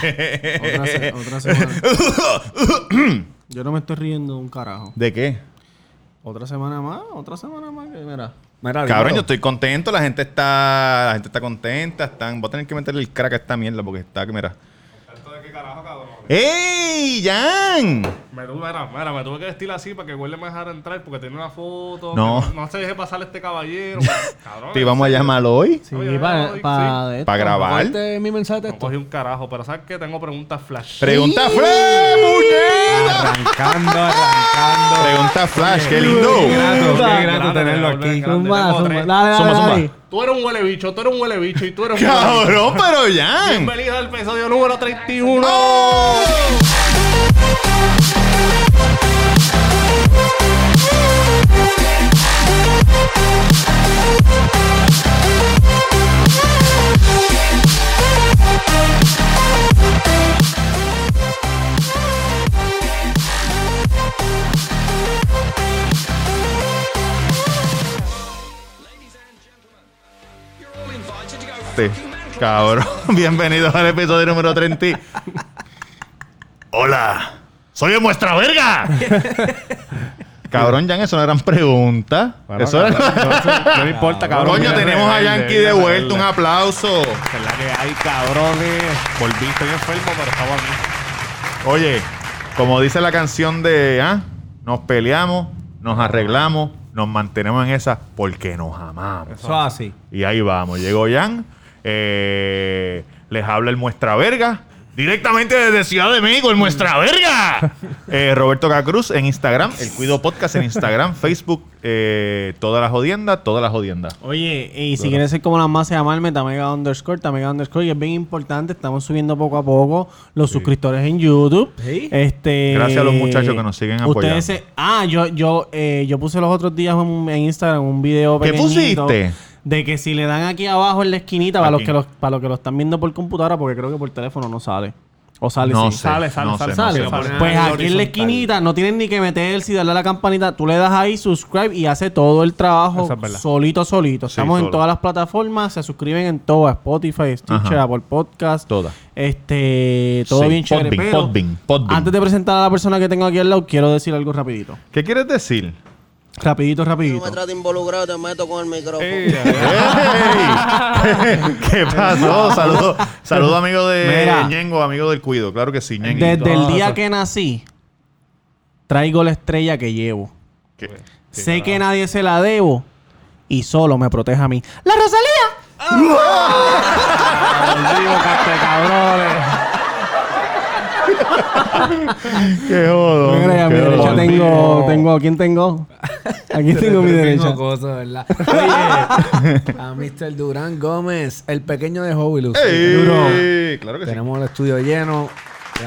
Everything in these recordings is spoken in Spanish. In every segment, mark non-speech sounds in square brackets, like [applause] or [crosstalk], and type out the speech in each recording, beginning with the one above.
Otra, se- otra semana. [coughs] Yo no me estoy riendo un carajo. ¿De qué? Otra semana más, otra semana más que mira. Mira, Cabrón, yo estoy contento, la gente está, la gente está contenta, están, voy a tener que meterle el crack a esta mierda porque está que mira. ¿Esto de qué carajo, cabrón? ¡Ey, Jan! Me tuve, mira, mira, me tuve que vestir así para que Will me dejara entrar porque tenía una foto. No. No, se deje pasar este caballero. [laughs] cabrón. Te íbamos a llamar hoy Sí, para pa sí. para grabar. Mi mensaje de No texto. cogí un carajo, pero ¿sabes qué? Tengo preguntas flash. Pregunta Flash, muñeca. Arrancando, arrancando. Pregunta Flash, qué lindo. Qué grato, qué Grande, grato tenerlo aquí. zumba. tres. Dale, dale. Tú eres un huele bicho, tú eres un huele bicho y tú eres un. Cabrón, pero Jan. Bienvenido al episodio número 31. ¡Oh! Sí, Cabrón, [laughs] bienvenidos al episodio número 30. y- Hola, soy de muestra verga. Cabrón, Jan, eso no eran preguntas. Eso era- No me [laughs] importa, cabrón. Coño, tenemos a Yankee de vuelta. Un aplauso. Es la que hay, cabrones. Volví, estoy enfermo, pero estaba aquí. Oye, como dice la canción de ¿ah? Nos peleamos, nos arreglamos, nos mantenemos en esa porque nos amamos. Eso es así. Y ahí vamos. Llegó Jan. Eh, les habla el Muestra Verga. Directamente desde Ciudad de México, el Muestra Verga. [laughs] Eh, Roberto Cacruz en Instagram. El Cuido Podcast en Instagram, [laughs] Facebook. Eh, toda la jodienda, toda la jodienda. Oye, y si quieres ser como las más, llamarme Tamega underscore, Tamega underscore, y es bien importante, estamos subiendo poco a poco los suscriptores en YouTube. Sí. Este, Gracias a los muchachos que nos siguen apoyando. Ustedes se- ah, yo, yo, eh, yo puse los otros días en, en Instagram un video ¿Qué pequeñito pusiste? De que si le dan aquí abajo en la esquinita, para los, que los, para los que lo están viendo por computadora, porque creo que por teléfono no sale. O sale No sí. sé, Sale, sale, no sale, sé, Sale. no sé. Pues ahí aquí en la esquinita no tienen ni que meterse y darle a la campanita. Tú le das ahí subscribe y hace todo el trabajo es verdad. solito, solito. Sí, Estamos solo. en todas las plataformas, se suscriben en todas, Spotify, Stitcher, Ajá. Apple Podcast. Todas. Este, todo Sí, bien chévere. Podbean, pero Podbean, Podbean. Antes de presentar a la persona que tengo aquí al lado, quiero decir algo rapidito. ¿Qué quieres decir? Rapidito, No rapidito. me trate involucrado, te meto con el micrófono. Ey, [laughs] ¡Ey! [laughs] ¿Qué pasó? Saludos, saludo amigo de Mira. Ñengo, amigo del Cuido. Claro que sí, Ñenguito. Desde el día eso. que nací, traigo la estrella que llevo. ¿Qué? sé que nadie se la debo y solo me protege a mí. ¡La Rosalía! [laughs] Digo, caste, cabrones. [laughs] ¡Qué jodo! Mira, a mi qué derecha tengo, tengo, ¿a quién tengo? Aquí tengo a mi derecha. Tengo cosas, ¿verdad? [laughs] Oye, a Mr. Durán Gómez, el pequeño de Hobby Lucy. ¡Ey! Claro que sí. Tenemos el estudio lleno.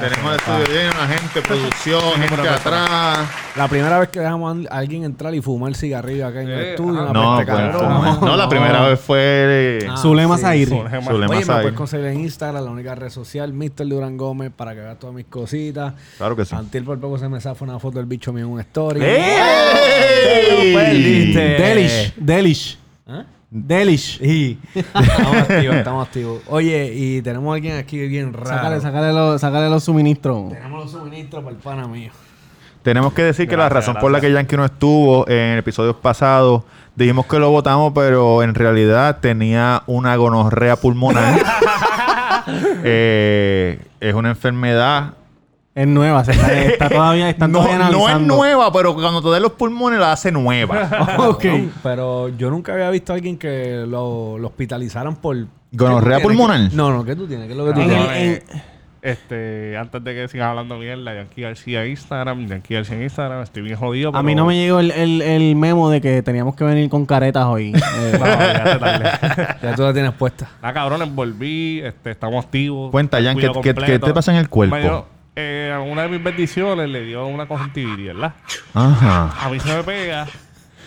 Tenemos el estudio lleno, la gente, producción, gente atrás. La primera vez que dejamos a alguien entrar y fumar cigarrillo acá en el Eh, estudio. una No, pues, cabrona. no, la primera vez fue eh, Ah, Zulema Zahir. sí. Zulema. Zulema Oye, me Zahir. puedes conseguir en Instagram, la única red social, Mr. Durán Gómez, para que veas todas mis cositas. Claro que sí. Antes por poco se me zafa una foto del bicho mío en un story. ¡Ey! Perdiste. Delish, Delish, ¿Ah? Delish. Y [laughs] estamos activos, estamos activos. Oye, y tenemos a alguien aquí bien raro. Sácale, sácale, los, sácale los suministros. Tenemos los suministros para el pana mío. Tenemos que decir que la Gracias, razón por la que. Yankee no estuvo en episodios pasados, dijimos que lo votamos, pero en realidad tenía una gonorrea pulmonar. [laughs] Eh, es una enfermedad. Es nueva, se está, está todavía, están [laughs] No, todavía no es analizando. nueva, pero cuando te den los pulmones la hace nueva. [laughs] Ok. Pero yo nunca había visto a alguien que lo, lo hospitalizaran por... ¿Gonorrea pulmonar? No, no, ¿qué tú tienes? ¿Qué es lo que tú En tienes? en- Este, antes de que sigan hablando mierda, Yankee García Instagram, Yankee García en Instagram, estoy bien jodido. A mí no me llegó el, el, el memo de que teníamos que venir con caretas hoy. Eh, [laughs] No, ya. Ya tú la tienes puesta. Ah, cabrón, volví, este, estamos activos. Cuenta, Jan, ¿qué- qué te pasa en el cuerpo? Eh, una de mis bendiciones le dio una conjuntivitis, ¿verdad? Ajá. A mí se me pega.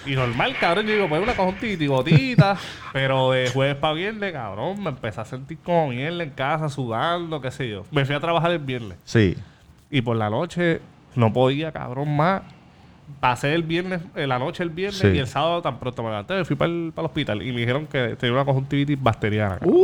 Y normal, cabrón, yo digo, pues una conjuntivitis, gotita. [laughs] pero de jueves para viernes, cabrón, me empecé a sentir como mierda en casa, sudando, qué sé yo. Me fui a trabajar el viernes. Sí. Y por la noche no podía, cabrón, más. Pasé el viernes, eh, la noche el viernes Sí. y el sábado tan pronto me levanté, fui para el, hospital y me dijeron que tenía una conjuntivitis bacteriana. cabrón.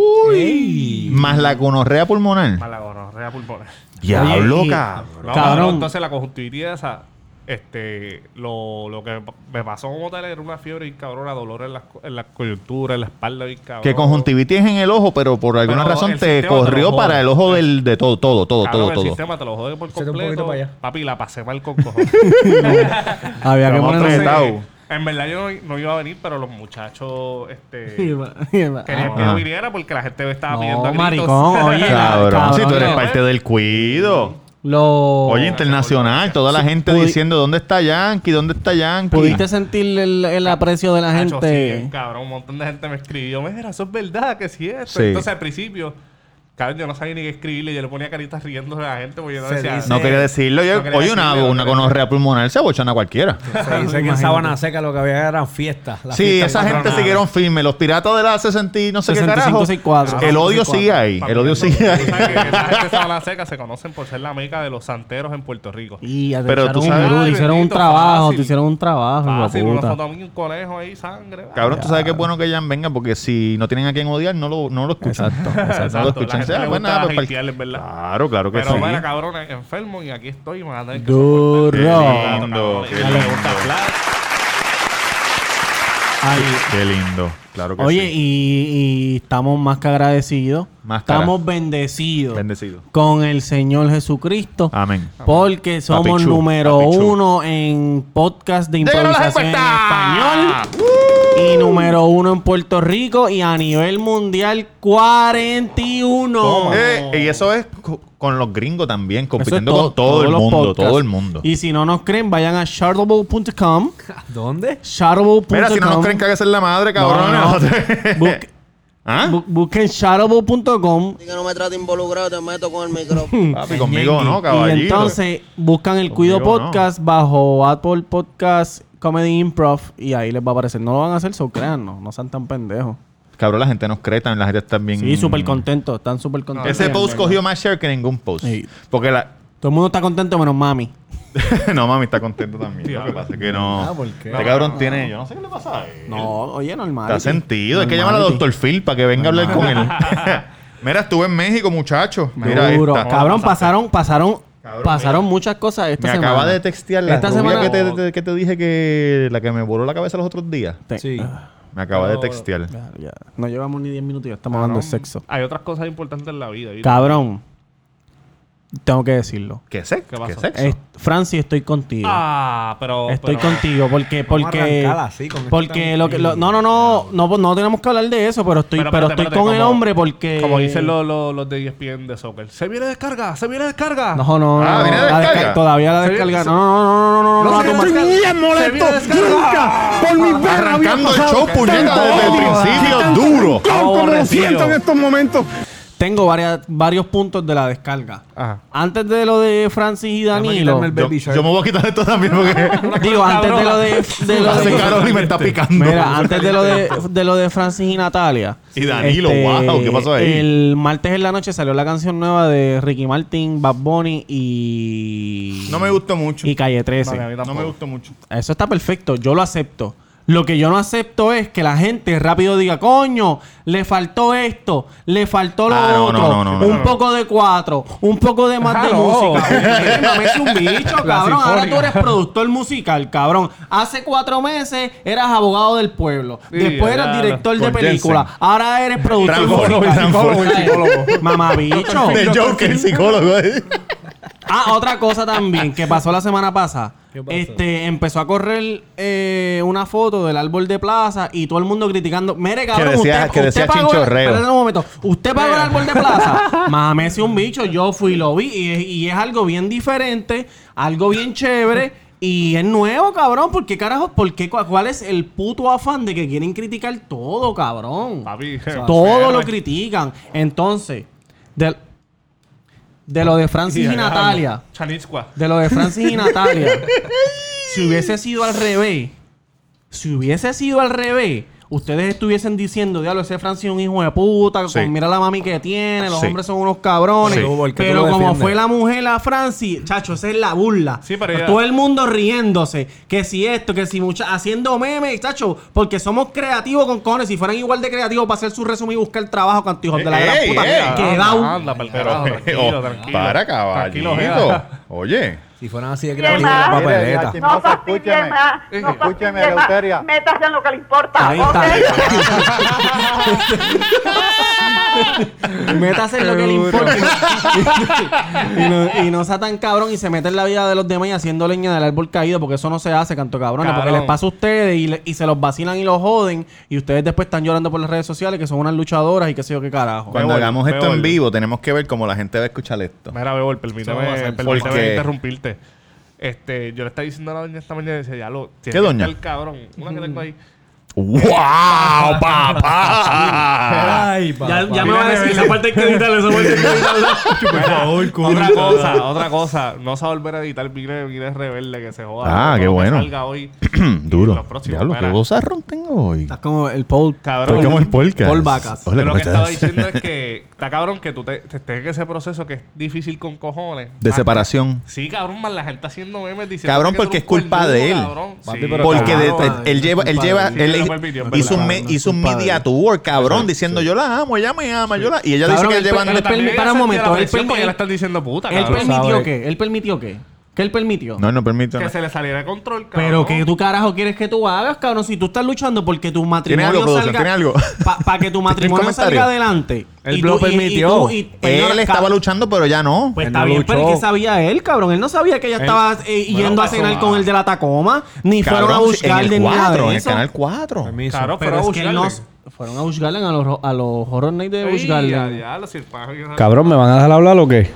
Más la gonorrea pulmonar. Más la gonorrea. pulmonar. Diablo, cabrón. No, Cabrón. cabrón, Entonces la conjuntivitis esa, este, lo, lo que me pasó como tal era una fiebre y cabrona, dolor en la, en la coyuntura, en la espalda y cabrón. Que conjuntivitis en el ojo, pero por alguna Pero razón el te te corrió jode. para el ojo del, de todo, todo, todo, Cabrón, todo, el todo. sistema te lo jode por un completo. Papi, la pasé mal con cojones. [laughs] Había que apretados. en verdad yo no, no iba a venir, pero los muchachos este, [laughs] querían que yo viniera porque la gente me estaba pidiendo a No, gritos. maricón, oye. Cabrón, cabrón, si tú eres no. parte del cuido. Lo... Oye, internacional, toda la gente pudi- diciendo ¿dónde está Yankee? ¿Dónde está Yankee? ¿Pudiste sentir el, el aprecio de la Nacho, gente? sí, cabrón, un montón de gente me escribió, mira, eso es verdad, que sí es. Sí. Entonces al principio, cabrón, yo no sabía ni qué escribirle, yo le ponía caritas riendo a la gente porque yo no Se decía. dice- No quería decirlo. Yo, No quería oye, una, decirlo, no una quería gonorrea pulmonar se abochana a cualquiera. Se dice que en. Sábana Seca lo que había eran fiestas. las Sí, fiestas esa gente patronales. siguieron firmes. Los piratas de la 60 y no sé qué 65, carajo. 64. El odio sigue ahí. Para El odio sigue ahí. [laughs] esa gente de Sabana Seca se conocen por ser la meca de los santeros en Puerto Rico. Y ya te Pero echaron tú un sabes- duro, te Ay, hicieron un bendito, trabajo, fácil. te hicieron un trabajo, hijo de Fácil, una puta. foto a mí, un conejo ahí, sangre. Cabrón, tú sabes que es bueno que Jan venga porque si no tienen a quien odiar, no lo, no lo escuchan. Exacto, [laughs] No lo Exacto, escuchan. Gente Sea, le pues gusta nada, pues, hatearles, ¿verdad? Claro, claro que Pero sí. bueno, cabrón, enfermo y aquí estoy, me van a tener que Duro. soportar. Qué lindo, qué y le lindo. gusta hablar. Ay, Qué lindo. Claro que Oye, sí. y, y estamos más que agradecidos. Más que estamos bendecidos Bendecido. con el Señor Jesucristo. Amén. Porque somos Papi Chu, número Papi Chu. uno en podcast de ¡Llegaron las improvisación en español. Y número uno en Puerto Rico. Y a nivel mundial, 41. Eh, y eso es co- con los gringos también, compitiendo todo- con todo todos el los mundo, podcasts. todo el mundo. Y si no nos creen, vayan a chartable.com. ¿Dónde? Chartable.com. Mira, si no nos creen que haga ser la madre, No, cabrón. no. [laughs] Busque- [laughs] ¿Ah? bu- busquen chartable.com. Así que no me trate involucrado, te meto con el micrófono. [laughs] Papi, conmigo no, Y caballito. entonces buscan el Cuido Conmigo Podcast bajo Apple Podcast Comedy Improv y ahí les va a aparecer. No lo van a hacer, so créannos. No sean tan pendejos. Cabrón, la gente nos cree, también la gente está bien... Sí, súper contentos. Están súper contentos. Ese post cogió más share que ningún post. Sí. Porque la... Todo el mundo está contento menos mami. [laughs] no, mami está contento también. Lo que pasa es que no... Ah, ¿por qué? Este cabrón tiene... Yo no sé qué le pasa a él. No, oye, normal. Está sentido. Hay que llamar a Doctor Phil para que venga a hablar con él. [laughs] Mira, estuve en México, muchacho. Mira esta. Cabrón, pasaron, pasaron, Cabrón, pasaron muchas cosas esta Me semana. acaba de textear la Esta rubia semana- que, te, te- que te dije que... La que me voló la cabeza los otros días. Te- Sí. Me acaba de textear. Ya, ya. No llevamos ni 10 minutos y ya estamos hablando de sexo. Hay otras cosas importantes en la vida. ¿viste? Cabrón. Tengo que decirlo. ¿Qué sexo? ¿Qué ¿Qué, sexo? Es- Francis, estoy contigo. Ah, pero. Estoy pero- contigo porque porque así, con porque lo que lo- no no no no pues no tenemos que hablar de eso pero estoy pero, Pero espérate, estoy espérate, con el hombre porque Como dicen los, los, los de E ESPN de soccer. Se viene descarga, se viene descarga. no no no, Ah, no, ¿viene la descarga? desca- todavía la Se descarga no no no no no no no, no, bien molesto. Nunca por mi perra Arrancando el show, puñeta, desde el principio, duro. como siento en estos momentos. Tengo varias, varios puntos de la descarga Ajá. antes de lo de Francis y Danilo Yo, me voy a quitar esto también porque... [laughs] digo antes de lo de, de lo Hace de y me está picando. Mira, antes de lo de, de lo de Francis y Natalia. este, Y Danilo, wow, ¿qué pasó ahí? El martes en la noche salió la canción nueva de Ricky Martin, Bad Bunny y. No me gustó mucho. Y Calle 13. No, me gustó mucho. Eso está perfecto, yo lo acepto. Lo que yo no acepto es que la gente rápido diga, coño, le faltó esto, le faltó lo Ah, no, otro, no, no, no, un no. poco de cuatro, un poco de más de Ah, no. música. [laughs] Oye, mamese un bicho, cabrón. Ahora tú eres productor musical, cabrón. Hace cuatro meses eras abogado del pueblo. Sí, Después ya, eras director de película. Jensen. Ahora eres productor musical. Ay, Mamabicho. De Joker, psicólogo. eh. [laughs] Ah, otra cosa también que pasó la semana pasada. ¿Qué pasó? Este, empezó a correr eh, una foto del árbol de plaza y todo el mundo criticando. Mire, cabrón, decía- usted, que decía usted pagó, chinchorreo. espérate un momento. Usted pagó el árbol de plaza. [laughs] Mamese un bicho. Yo fui y lo vi. Y, es- y es algo bien diferente, algo bien chévere. Y es nuevo, cabrón. ¿Por qué carajo? ¿Por qué? ¿Cuál cuál es el puto afán de que quieren criticar todo, cabrón? Papi. Todo lo critican. Entonces, de, de lo de Francis y Natalia. De lo de Francis [laughs] y Natalia. si hubiese sido al revés. Si hubiese sido al revés. Ustedes estuviesen diciendo, diablo, ese Francis es un hijo de puta, Sí. con- mira la mami que tiene, los Sí. hombres son unos cabrones. Sí. ¿Por qué tú Pero como fue la mujer a Francis, chacho, esa es la burla. Sí, pero ella- Todo el mundo riéndose, que si esto, que si mucha, haciendo memes, chacho, porque somos creativos con cojones. Si fueran igual de creativos para hacer su resumen y buscar trabajo, canto hijos de la gran puta. tranquilo, oh, [laughs] tranquilo. para Tranquilo, caballito. Jeda. Oye. Si fueran así de ma. la papeleta. No escúcheme. No Escúcheme. Eleuteria. Métase en lo que le importa. Ahí está. [laughs] [laughs] Métase en lo que le importa. [laughs] y, no, y no sea tan cabrón y se mete en la vida de los demás y haciendo leña del árbol caído, porque eso no se hace, canto cabrones. Porque Cabrón. les pasa a ustedes y, le- y se los vacilan y los joden. Y ustedes después están llorando por las redes sociales que son unas luchadoras y qué sé yo qué carajo. Cuando Bebol, hagamos esto Bebol. en vivo, tenemos que ver cómo la gente va a escuchar esto. Mira, Bebol, pasar. permíteme Porque- interrumpirte. Este, yo le estaba diciendo a la doña esta mañana y decía, ya lo... ¿Qué doña? El cabrón, una que tengo ahí. ¡Wow, [laughs] papá! Ay, ya, ya me va a decir, esa parte hay que editarla, esa [laughs] parte hay que editarla. Otra cosa, otra cosa. No se va a volver a editar Vine, Vine Rebelde que se joda. Ah, qué lo que bueno. salga hoy. [clears throat] Duro. Los próximos, Diablo, qué bozarrón tengo hoy. Estás como el Paul. Cabrón. Estoy como el podcast. Paul Vacas. Hola, Yo lo ¿cómo que estaba diciendo es [laughs] que está cabrón que tú te, te estés en ese proceso que es difícil con cojones. De Más- separación. Sí, cabrón, más la gente haciendo memes diciendo Cabrón, porque es culpa de él. cabrón. Papi, Sí. pero Porque él lleva, él lleva, él no hizo un, me- hizo un media él. tour, cabrón, diciendo yo la amo, ella me ama, yo la... Y ella dice Cabrón, que él- él- también Para un momento, la él él- le están diciendo puta, ¿Él cabrón. permitió qué? ¿Él permitió qué? ¿Qué él permitió? No, no permito. Que no. se le saliera de control, cabrón. Pero que tú carajo quieres que tú hagas, cabrón, si tú estás luchando porque tu matrimonio algo, producción? salga ¿Tiene algo? para [laughs] que tu matrimonio salga adelante. Él lo tú- y- y permitió. tú- y- perdona, Él estaba cabrón, luchando, pero ya no. Pues Él está no bien, pero luchó. ¿qué sabía él, cabrón? Él no sabía que ella estaba eh, yendo a pues, cenar con el de la Tacoma, ni fueron a buscar en de nada 4, de en el canal 4. Permiso. Claro, Pero fueron es que él no, fueron a Garden a los, a los Horror Nights de que- Cabrón, ¿me van a dejar hablar o qué?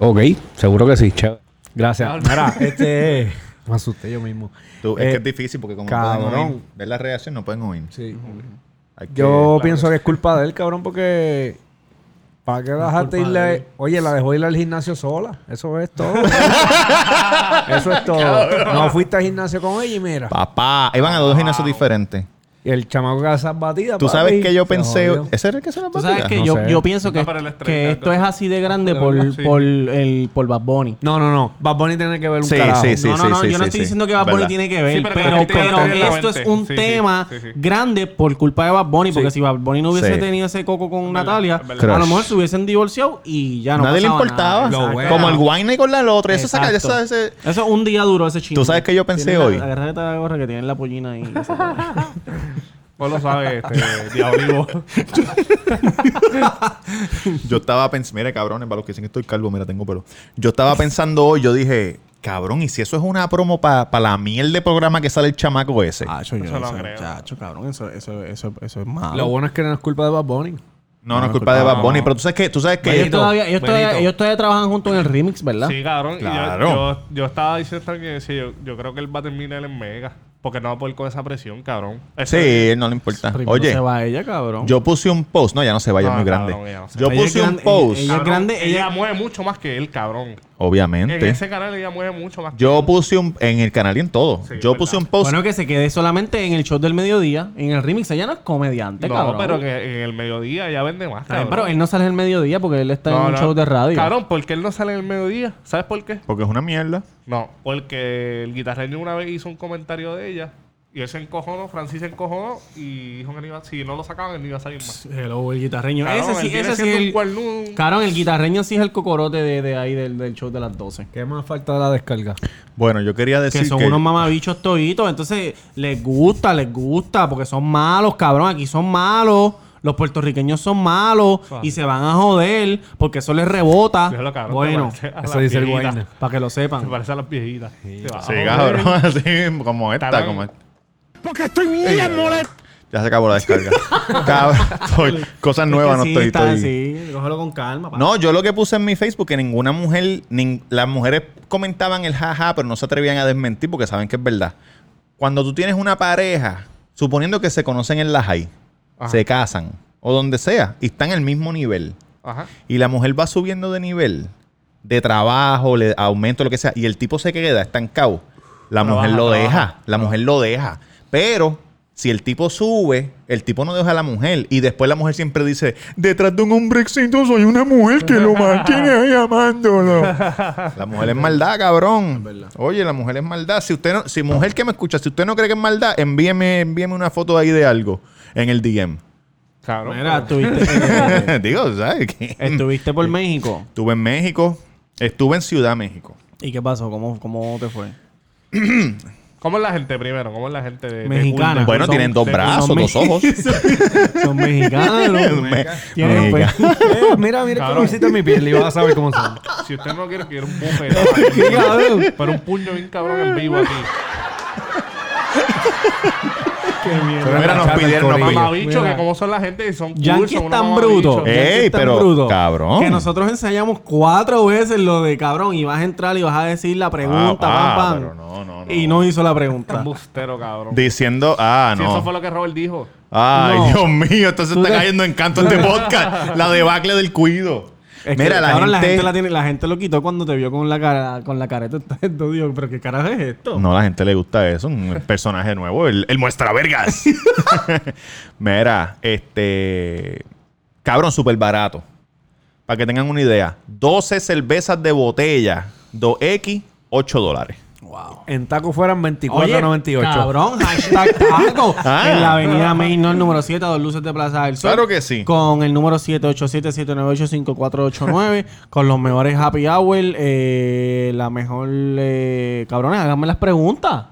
Ok, seguro que sí, chévere. Gracias. Mira, este... [laughs] Me asusté yo mismo. Tú, Eh, es que es difícil porque como cabrón. pueden oír, ver la reacción, no pueden oír. Sí. Que- Yo pienso que es culpa de él, cabrón, porque... ¿Para qué dejaste irle? Oye, la dejó ir al gimnasio sola. Eso es todo. [laughs] Eso es todo. No fuiste al gimnasio con ella y mira. Papá, iban a dos gimnasios diferentes. Y el chamaco que hace esas batidas. Tú papi, sabes que yo pensé... jodió. ¿Ese era el que se la Tú sabes que No yo, pienso que, No, que esto es así de grande De por, sí. por, el, por Bad Bunny. No, no, no. Bad Bunny tiene que ver un Sí, carajo. sí, sí. no, no, no, sí, yo no estoy sí. diciendo que Bad Bunny Verdad. tiene que ver, Sí, pero que que esto es un tema sí, sí. grande por culpa de Bad Bunny, porque si Bad Bunny no hubiese Sí. tenido ese coco con Natalia, a lo mejor se hubiesen divorciado y ya no Nadie le importaba. Como el Wine con la otra. Eso es un día duro ese chingo. ¿Tú sabes qué yo pensé hoy? De la gorra que tiene la pollina ahí. [laughs] Vos lo sabes, este, Diablo. [laughs] Yo estaba pensando, mire cabrones, para los que dicen que estoy calvo, mira, tengo pelo. Yo estaba pensando hoy, yo dije, cabrón, ¿y si eso es una promo para la miel de programa que sale el chamaco ese? Chacho, yo Eso no eso- creo. chacho, cabrón, eso, eso, eso, eso es malo. Lo bueno es que no es culpa de Bad Bunny. no, no es culpa de Bad Bunny, pero tú sabes que, tú sabes que ellos, todavía, ellos, todavía, Benito. ellos todavía trabajan juntos en el remix, ¿verdad? Sí, cabrón. y yo- Claro. Yo, yo, estaba diciendo también que yo, yo creo que él va a terminar en Mega. Porque no va a poder con esa presión, cabrón. sí, Ese- no le importa. Primero Oye, se va ella, cabrón. yo puse un post, no, ya no se vaya, No, es muy grande. cabrón, no yo va. Ella es puse un grande, post, ella- ella- Cabrón, grande, ella, ella- mueve mucho más que él, cabrón. En obviamente. ese canal ella mueve mucho más Yo puse un, en el canal y en todo. Sí, yo verdad. puse un post. Bueno, que se quede solamente en el show del mediodía, en el remix. Ella no es comediante, No, cabrón. pero que en el mediodía ya vende más, pero él no sale en el mediodía porque él está en un no. show de radio. Cabrón, ¿por qué él no sale en el mediodía? ¿Sabes por qué? Porque es una mierda. No, porque el guitarreño una vez hizo un comentario de ella y él se encojonó, Francis se encojonó y dijo que no iba, si no lo sacaban, él no iba a salir más. Hello, el guitarreño. Ese sí, ese sí siendo es un el... Cabrón, el guitarreño sí es el cocorote de, de ahí del, del show de las 12. ¿Qué más falta de la descarga? Bueno, yo quería decir Que son que unos mamabichos toditos. Entonces, les gusta, les gusta, porque son malos, cabrón. Aquí son malos. Los puertorriqueños son malos y se van a joder porque eso les rebota. Déjalo, cabrón, bueno, eso dice el para que lo Se sepan. parece a las viejitas. Se Sí, cabrón, [laughs] así como esta, como esta. Porque estoy bien molesto. Ya se acabó la descarga. [laughs] cabrón, estoy- [laughs] cosas nuevas no Sí, estoy. está- estoy- Sí, cógelo con calma. pa. No, yo lo que puse en mi Facebook que ninguna mujer, nin- las mujeres comentaban el jaja, pero no se atrevían a desmentir porque saben que es verdad. Cuando tú tienes una pareja, suponiendo que se conocen en la high, Ajá. se casan o donde sea y están en el mismo nivel Ajá. y la mujer va subiendo de nivel de trabajo, le aumento, lo que sea, y el tipo se queda estancado, la Trabaja, mujer lo trabaja. deja, la mujer lo deja. Pero Si el tipo sube, el tipo no deja a la mujer. Y después la mujer siempre dice, detrás de un hombre exitoso hay una mujer que lo mantiene [laughs] ahí amándolo. [laughs] la mujer es maldad, cabrón. Oye, la mujer es maldad. Si usted no, si mujer que me escucha, si usted no cree que es maldad, envíeme, envíeme una foto ahí de algo en el DM. Cabrón. Mira, estuviste, [laughs] Digo, ¿sabes qué? estuviste por México. Estuve en México. Estuve en Ciudad México. ¿Y qué pasó? ¿Cómo, cómo te fue? [clears throat] ¿Cómo es la gente primero? ¿Cómo es la gente de, Mexicana. Bueno, Son- tienen dos son brazos, dos ojos. [laughs] Son mexicanos. [laughs] Me- Tienen [laughs] Eh, mira, mira Cabrón. colorcito en mi piel y vas a saber cómo son. Si usted no quiere, quiero un bufete. ¿Qué cabrón? Pero un puño bien cabrón en vivo aquí. Pero mira, nos pidieron, nos. Mamabicho, Mira. que cómo son la gente y son cool, Yankees son unos tan bruto. Ey, pero, cabrón. Que nosotros ensayamos cuatro veces lo de cabrón y vas a entrar y vas a decir la pregunta, Ah, ah, pam, pam. pero no, no, no. Y no hizo la pregunta. Bustero, cabrón. Diciendo, ah, Si no. eso fue lo que Robert dijo. Ay, No. Dios mío, entonces está te- cayendo en canto este [laughs] podcast. la debacle del cuido. Es Mira, la cabrón, gente... la gente la tiene, la gente lo quitó cuando te vio con la cara, con la careta. [laughs] Digo, pero qué carajo es esto. No, la gente le gusta eso. Un personaje nuevo. El, el muestra vergas. [laughs] Mira, este... Cabrón, súper barato. Para que tengan una idea. 12 cervezas de botella. 2X, 8 dólares. Wow. En taco fueran Oye, 24.98. cabrón, [laughs] hashtag taco. [laughs] Ah. En la avenida Main, no, el número 7, a dos luces de Plaza del Sol. Claro que sí. Con el número 787-798-5489. [laughs] con los mejores happy hour. eh, la mejor... Eh, cabrones, háganme las preguntas.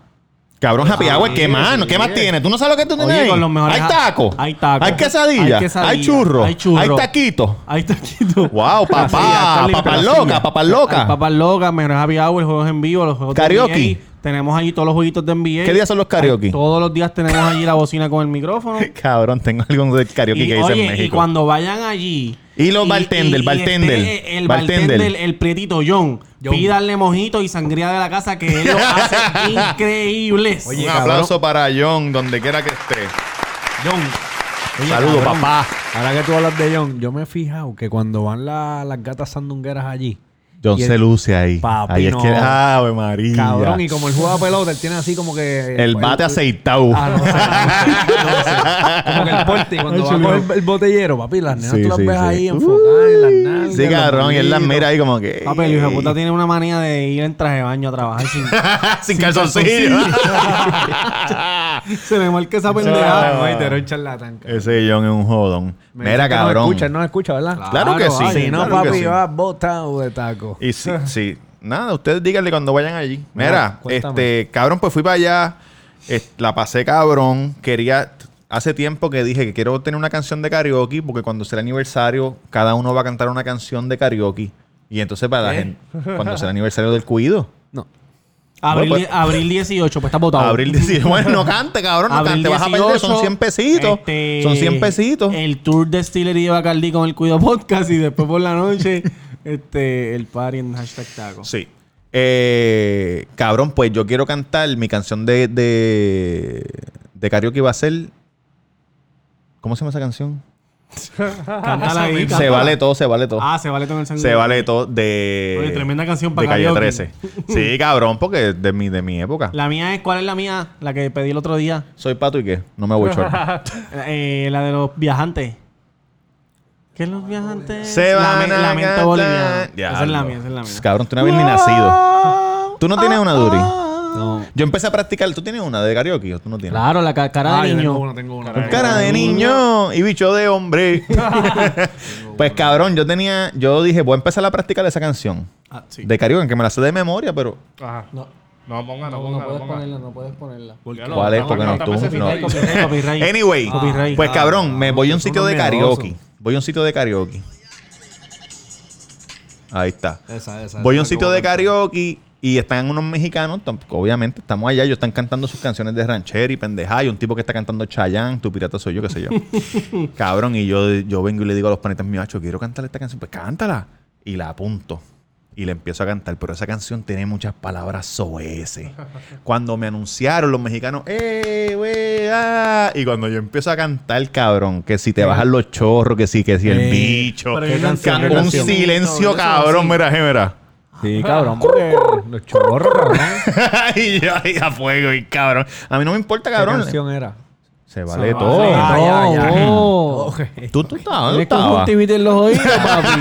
Cabrón, happy hour, ¿qué más? ¿Qué más tienes? ¿Tú no sabes lo que tú tienes Oye, ahí? con los mejores Hay ha- taco. hay taco. Hay quesadilla. Hay quesadilla. Hay churro. Hay churro. Hay taquito. Ahí está Quito. Wow, papá. Papas locas. Hay Papas locas, mejores happy hour, juegos en vivo, los juegos Karaoke. de NBA. Tenemos allí todos los jueguitos de NBA. ¿Qué días son los karaoke? Todos los días tenemos allí la bocina con el micrófono. [laughs] Cabrón, tengo algo del karaoke y, que hice oye, en México. y cuando vayan allí... Y los bartender, bartender, esté el bartender. bartender, el prietito John, pídanle mojito y sangría de la casa que él lo hace [laughs] increíbles. Un aplauso para John, donde quiera que esté. John. Saludos, papá. Ahora que tú hablas de John, yo me he fijado que cuando van la- las gatas sandungueras allí, John se luce ahí. Papi, ahí es no. que. ¡Ave María! cabrón, y como él juega pelota, él tiene así como que. El bate aceitado. Ah, no sé, no sé. Como que el porte, cuando va a el, el botellero, papi, las nenas Sí, tú las sí, ves sí. ahí enfocadas en las nalgas. Sí, cabrón. Y él las mira ahí como que. Papi, el hijo de puta tiene una manía de ir en traje de baño a trabajar sin... [laughs] Sin calzoncillo. [laughs] Se me marca esa pendejada. un charlatán. cabrón. Ese John es un jodón. Me Mira, cabrón. No escucha, no escucha, ¿verdad? Claro que sí. Si no, claro que papi, sí. va botado de taco. Y sí, [laughs] sí. Nada, ustedes díganle cuando vayan allí. Mira, Mira, cuéntame. este, cabrón, pues fui para allá. es- la pasé cabrón. Quería. Hace tiempo que dije que quiero tener una canción de karaoke porque cuando sea el aniversario, cada uno va a cantar una canción de karaoke. Y entonces para la ¿Eh? gente, cuando sea el aniversario del cuido. Abril, Bueno, pues- abril 18, pues está votado. abril decir, bueno, no cante, cabrón, no Abril cante, vas a perder, son 18, 100 pesitos. este, Son 100 pesitos. El tour de Stillery de Bacardi con el Cuido Podcast y después por la noche [laughs] este el party en hashtag taco. Sí. Eh, cabrón, pues yo quiero cantar mi canción de, de, de karaoke va a ser. ¿Cómo se llama esa canción? Cántala ahí, Se vale todo, se vale todo. Ah, se vale todo el sangre. se vale todo de. Oye, tremenda canción de para calle karaoke. 13. Sí, [laughs] cabrón, porque es de mi, de mi época. La mía es, ¿cuál es la mía? La que pedí el otro día. Soy pato y qué. No me voy [laughs] a Eh, la de los viajantes. ¿Qué es los viajantes? Se La van me- a Lamento cantar. boliviano. Esa es la mía, esa es la mía. Cabrón, tú no habías ni nacido. ¿Tú no tienes una, Duri? No. Yo empecé a practicar. ¿Tú tienes una de karaoke o tú no tienes? Claro, la ca- cara Ah, de yo niño. tengo una, tengo una. Con cara de niño y bicho de hombre. [laughs] [laughs] pues cabrón, yo tenía, yo dije, voy a empezar a practicar esa canción Ah, sí. de karaoke, que me la sé de memoria, pero Ajá. No, No, ponga, no, no, ponga, no puedes ponga. ponerla, no puedes ponerla. Lo- ¿cuál es? Porque no, ¿cuántas tú, no. dijiste? Copyright, copyright. Anyway, Copyright. pues cabrón, me voy a un son sitio de karaoke. Voy a un sitio de karaoke. Ahí está. Esa, esa. Voy a esa un sitio de karaoke y están unos mexicanos, obviamente estamos allá, ellos están cantando sus canciones de ranchera y pendejada, y un tipo que está cantando Chayanne, tu pirata soy yo, qué sé yo. [laughs] Cabrón, y yo, yo vengo y le digo a los panitas míos, "Acho, quiero cantar esta canción, pues cántala. Y la apunto. Y le empiezo a cantar, pero esa canción tiene muchas palabras soeces. [laughs] Cuando me anunciaron los mexicanos, ¡eh, wey, ah! Y cuando yo empiezo a cantar, cabrón, que si te bajan los chorros, que si, que si el Eh, bicho, qué un qué silencio, cabrón, mira, mira. Sí, cabrón, porque los chorros, cabrón. y yo ahí a fuego, y cabrón. A mí no me importa, ¿Qué cabrón. canción era? Se vale Ah, todo. Ah, ya, ya. oh. ¿Tú, tú estabas? ¿Dónde Tienes estabas? conjuntivitis en los oídos, [laughs] papi.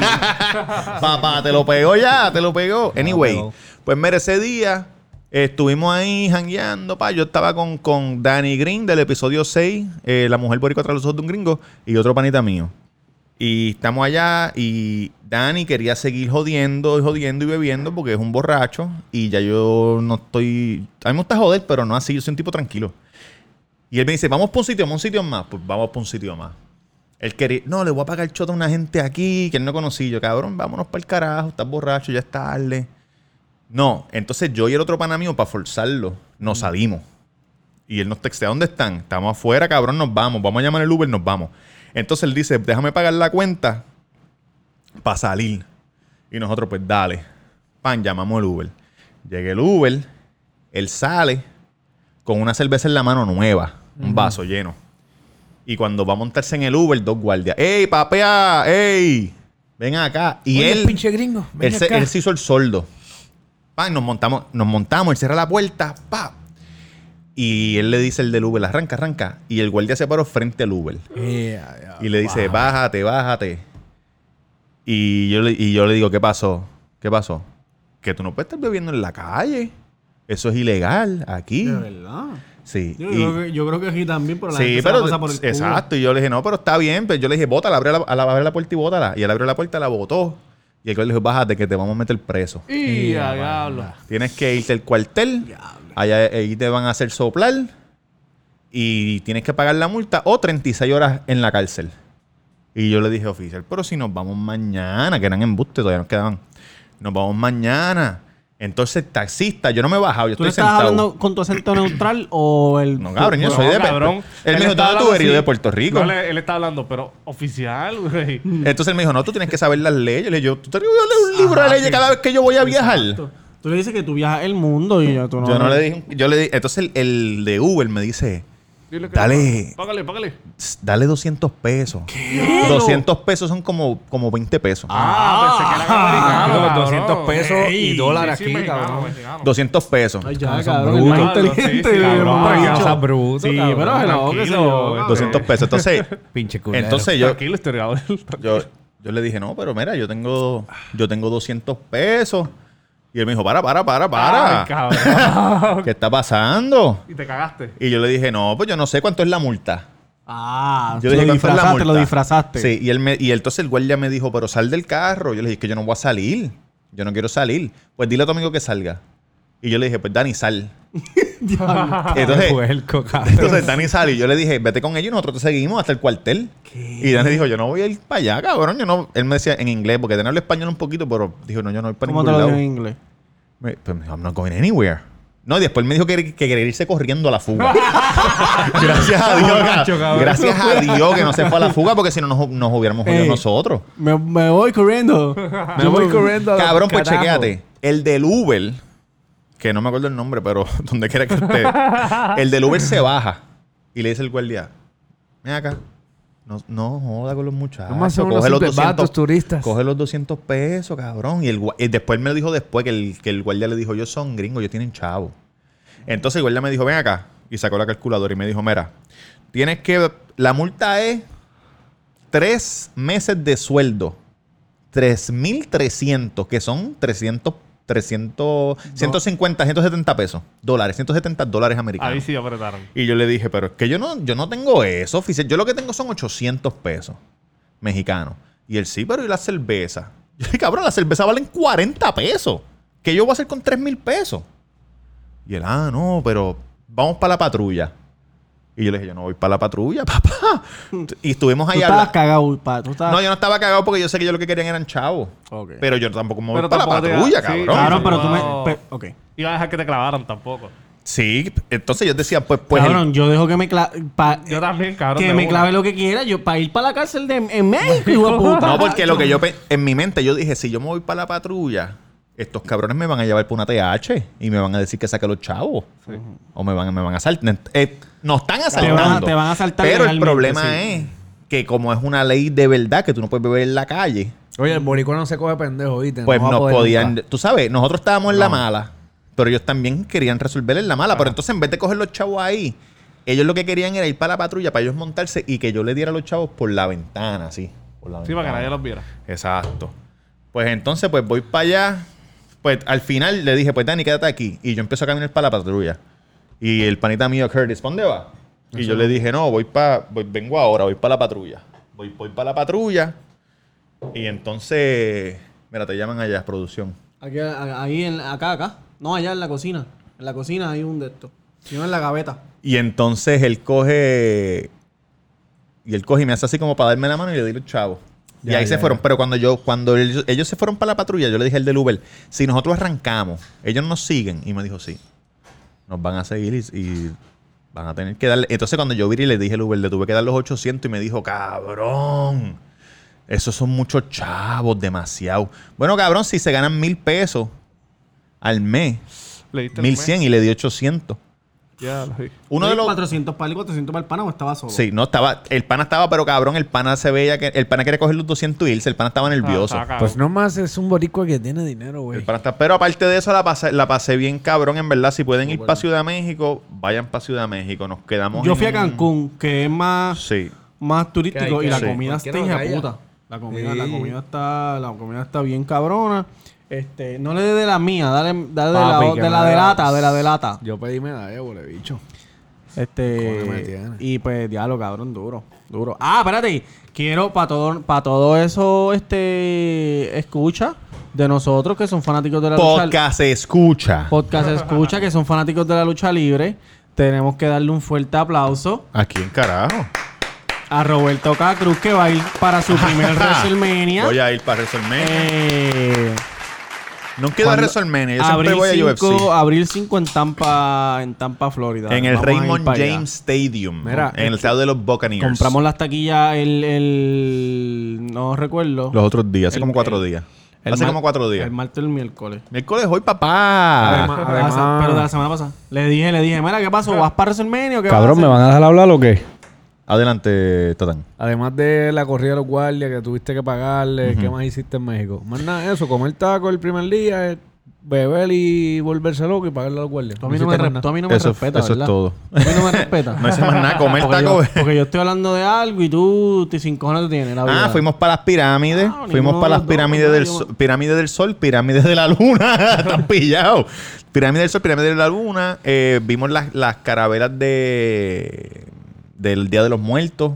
Papá, te lo pegó ya, te lo pegó. Anyway, pegó. pues mira, ese día eh, estuvimos ahí jangueando, pa. Yo estaba con, con Danny Green del episodio 6, eh, La mujer boricua tras los ojos de un gringo, y otro panita mío. Y estamos allá y Danny quería seguir jodiendo y jodiendo y bebiendo porque es un borracho y ya yo no estoy... A mí me gusta joder, pero no así, yo soy un tipo tranquilo. Y él me dice, vamos por un sitio, vamos a un sitio más. Pues vamos por un sitio más. Él quería, no, le voy a pagar el chota a una gente aquí que él no conocí. Yo, cabrón, vámonos para el carajo, estás borracho, ya es tarde. No, entonces yo y el otro pana mío, para forzarlo, nos salimos. Y él nos textea, ¿dónde están? Estamos afuera, cabrón, nos vamos. Vamos a llamar el Uber, nos vamos. Entonces él dice, déjame pagar la cuenta para salir. Y nosotros, pues dale. Pan, llamamos el Uber. Llega el Uber, él sale con una cerveza en la mano nueva, un vaso lleno. Y cuando va a montarse en el Uber, dos guardias. ¡Ey, papea! ¡Ey! Ven acá. Y Oye, él, pinche gringo. ven él se, él se hizo el sordo. Pan, nos montamos, nos montamos, él cierra la puerta, pa. Y él le dice el del Uber, arranca, arranca. Y el guardia se paró frente al Uber. Yeah, yeah. Y le dice, bájate, bájate. Y yo, le, y yo le digo, ¿qué pasó? ¿Qué pasó? Que tú no puedes estar bebiendo en la calle. Eso es ilegal aquí. De verdad. Sí. Yo, Y- creo que, yo creo que aquí también, pero la sí, gente se la pero pasa por el culo. exacto. Y yo le dije, no, pero está bien. Pues yo le dije, bótala, abre la, abre la puerta y bótala. Y él abrió la puerta, la botó. Y el guardia le dijo, bájate que te vamos a meter preso. Y diablo. Tienes que irte al cuartel. Allá ahí te van a hacer soplar. Y tienes que pagar la multa o 36 horas en la cárcel. Y yo le dije, oficial, pero si nos vamos mañana, que eran embustes, todavía nos quedaban. Nos vamos mañana. Entonces, taxista, yo no me he bajado, yo ¿Tú estoy estás sentado. hablando con tu acento neutral o el...? No, cabrón, yo No, soy de cabrón. Él me dijo, ¿dónde tú eres? De Puerto Rico. No, le- él está hablando, pero oficial, güey. Entonces él me dijo, no, tú tienes que saber las leyes. Le dije, yo, tú te yo leo un libro de leyes cada vez que yo voy a viajar. Exacto. Tú le dices que tú viajas el mundo y ya tú no... Yo no le dije, yo le dije, entonces el, el de Uber me dice, Dile que- Dale. Págale, págale. "Tss, dale 200 pesos. 200 pesos son como, como 20 pesos. Ah, pensé que era americano. Cabrón. 200 pesos y dólares sí, sí, aquí, mexicano, cabrón. mexicano. 200 pesos. Ay, ya, cabrón, Sí, inteligente. sí, cabrón. cosa bruto, Sí, cabrón. pero qué Tranquilo, yo. cabrón. 200 pesos. Entonces, [laughs] Pinche culero. entonces yo, Tranquilo, historiador. yo, yo le dije, no, pero mira, yo tengo, yo tengo 200 pesos. Y él me dijo, para, para, para, para. Ay, cabrón. [laughs] ¿Qué está pasando? y te cagaste. Y yo le dije, no, pues yo no sé cuánto es la multa. Ah, Yo lo dije, ¿cuánto es la disfrazaste, lo disfrazaste. Sí, y él me, y entonces el guardia me dijo, pero sal del carro. Yo le dije, que yo no voy a salir. Yo no quiero salir. Pues dile a tu amigo que salga. Y yo le dije, pues Dani, sal. [laughs] [laughs] entonces, Puerco, entonces Dani sale y yo le dije, vete con ellos y nosotros te seguimos hasta el cuartel. Y Dani dijo, yo no voy a ir para allá, cabrón. Yo no, él me decía en inglés, porque Dani habla español un poquito, pero dijo, no, yo no voy para ¿Cómo te ningún lo lado. digo en inglés? Me, pues me dijo, I'm not going anywhere. No, y después me dijo que, que quería irse corriendo a la fuga. [laughs] gracias a Dios. Borracho, gracias a Dios que no se fue a la fuga porque si no nos, nos hubiéramos jodido nosotros. Me, me voy corriendo. Me voy corriendo. Cabrón, pues chequéate. El del Uber, que no me acuerdo el nombre, pero [laughs] donde quiera que esté. el del Uber se baja y le dice el guardia, ven acá. No, no joda con los muchachos. Unos Coge los simples vatos turistas. Coge los 200 pesos, cabrón. Y, el, y después me lo dijo después que el, que el guardia le dijo, ellos son gringos, ellos tienen chavo. Entonces el guardia me dijo, ven acá. Y sacó la calculadora y me dijo, mira, tienes que... La multa es tres meses de sueldo. 3.300, que son 300, 300, 150, 170 pesos. Dólares, 170 dólares americanos. Ahí sí apretaron. Y yo le dije, pero es que yo no, yo no tengo eso, oficial. Yo lo que tengo son 800 pesos mexicanos. Y él, sí, pero ¿y la cerveza? [laughs] Yo dije, cabrón, la cerveza valen 40 pesos. ¿Qué yo voy a hacer con 3 mil pesos? Y él, ah, no, pero vamos para la patrulla. Y yo le dije, yo no voy para la patrulla, [laughs] papá. Y estuvimos ahí estabas hablando. cagado, pa. Tú estabas... No, yo no estaba cagado porque yo sé que ellos lo que querían eran chavos. Pero yo tampoco me voy Pero para la te- patrulla, sí, cabrón. Cabrón, pero tú me... No. ok. Iba a dejar que te clavaran tampoco. Sí, entonces yo decía, pues, pues. el- cabrón, yo dejo que me clave... Yo también, cabrón. que me una. clave lo que quiera. Yo, para ir para la cárcel de, en México, hijo de puta. [laughs] No, porque lo que yo pe- en mi mente yo dije, si yo me voy para la patrulla, estos cabrones me van a llevar por una TH y me van a decir que saque los chavos. O me van, me van a asaltar. Eh, nos están asaltando. van a- te van a asaltar Pero el problema sí. es que como es una ley de verdad que tú no puedes beber en la calle, Oye, el boricua no se coge pendejo, ¿viste? pues no nos podían... Tú sabes, nosotros estábamos en la mala, pero ellos también querían resolver en la mala. Pero entonces en vez de coger los chavos ahí, ellos lo que querían era ir para la patrulla para ellos montarse y que yo le diera a los chavos por la ventana, así. Por la Sí, para que nadie los viera. Exacto. Pues entonces, pues voy para allá. Pues al final le dije, pues Dani, quédate aquí. Y yo empiezo a caminar para la patrulla. Y el panita mío, Curtis, ¿pa' ¿dónde va? Y yo le dije, no, voy para, vengo ahora, voy para la patrulla. Voy, voy para la patrulla. Y entonces, mira, te llaman allá, producción. Aquí, ahí, en, acá, acá. No, allá en la cocina. En la cocina hay un de estos. Si no, en la gaveta. Y entonces él coge. Y él coge y me hace así como para darme la mano y le di los chavos. Y Ya, ahí se fueron. ya. Pero cuando yo, cuando ellos, ellos se fueron para la patrulla, yo le dije al del Uber, si nosotros arrancamos, ellos nos siguen. Y me dijo, sí. Nos van a seguir y, y van a tener que darle. Entonces cuando yo vi y le dije al Uber, le tuve que dar los 800 y me dijo, cabrón. Esos son muchos chavos, demasiado. Bueno, cabrón, si se ganan mil pesos al mes, mil cien y le di 800. Ya lo vi. Uno de los. 400 para el 400 para el pana o estaba solo. Sí, no estaba. El pana estaba, pero cabrón, el pana se veía que. El pana quería coger los 200 y irse. El pana estaba nervioso. Ah, Pues nomás es un boricua que tiene dinero, el güey. pana está- pero aparte de eso, la pasé, la pasé bien cabrón, en verdad. Si pueden ir para Ciudad de México, vayan para Ciudad de México. Nos quedamos. Yo en fui a Cancún, que es más, Sí. más turístico Que hay- y la comida está Cualquiera hija puta. La comida, Sí. la comida está, la comida está bien cabrona. Este, no le dé de la mía, dale, dale de, Papi, la, de la de lata, de la de lata. Yo pedí medalla, güey, bicho. Este, Coño, me tiene. y pues diablo, cabrón, duro, duro. Ah, espérate, quiero para todo, para todo eso, este, escucha de nosotros que son fanáticos de la lucha Podcast se escucha. podcast escucha que son fanáticos de la lucha libre. Tenemos que darle un fuerte aplauso ¿A quién carajo? a Roberto Cacruz que va a ir para su primer [laughs] WrestleMania. Voy a ir para WrestleMania. Eh, no quiero a cuando- WrestleMania. Yo siempre abril voy a 5, UFC. abril 5 en Tampa, en Tampa, Florida. En el Vamos a Raymond allá. James Stadium. Mira, en el estado de los Buccaneers. Compramos las taquillas el, el no recuerdo. Los otros días. Hace El- como cuatro el- días. el Hace como cuatro días. El martes o el miércoles. Miércoles hoy, papá. Además- además- pero de la semana pasada. Le dije, le dije, mira, ¿qué pasó? ¿Vas para WrestleMania o qué Cabrón, ¿me a van a dejar hablar o qué? Adelante, Tatán. Además de la corrida de los guardias que tuviste que pagarle, ¿qué más hiciste en México? Más nada, eso, comer taco el primer día, eh, beber y volverse loco y pagarle a los guardias. Tú a mí no me, re- más tú a mí no me Eso- respetas, eso es ¿verdad? todo. Tú a mí no me respetas. [laughs] No hicimos nada, comer porque taco. Yo, porque yo estoy hablando de algo y tú, te sin cojones te tienes la vida. Ah, fuimos para las pirámides. Ah, fuimos para las pirámides del, sol, pirámides del Sol, pirámides de la Luna. [laughs] Están [laughs] pillados. Pirámides del Sol, pirámides de la Luna. Eh, vimos las, las carabelas de del Día de los Muertos.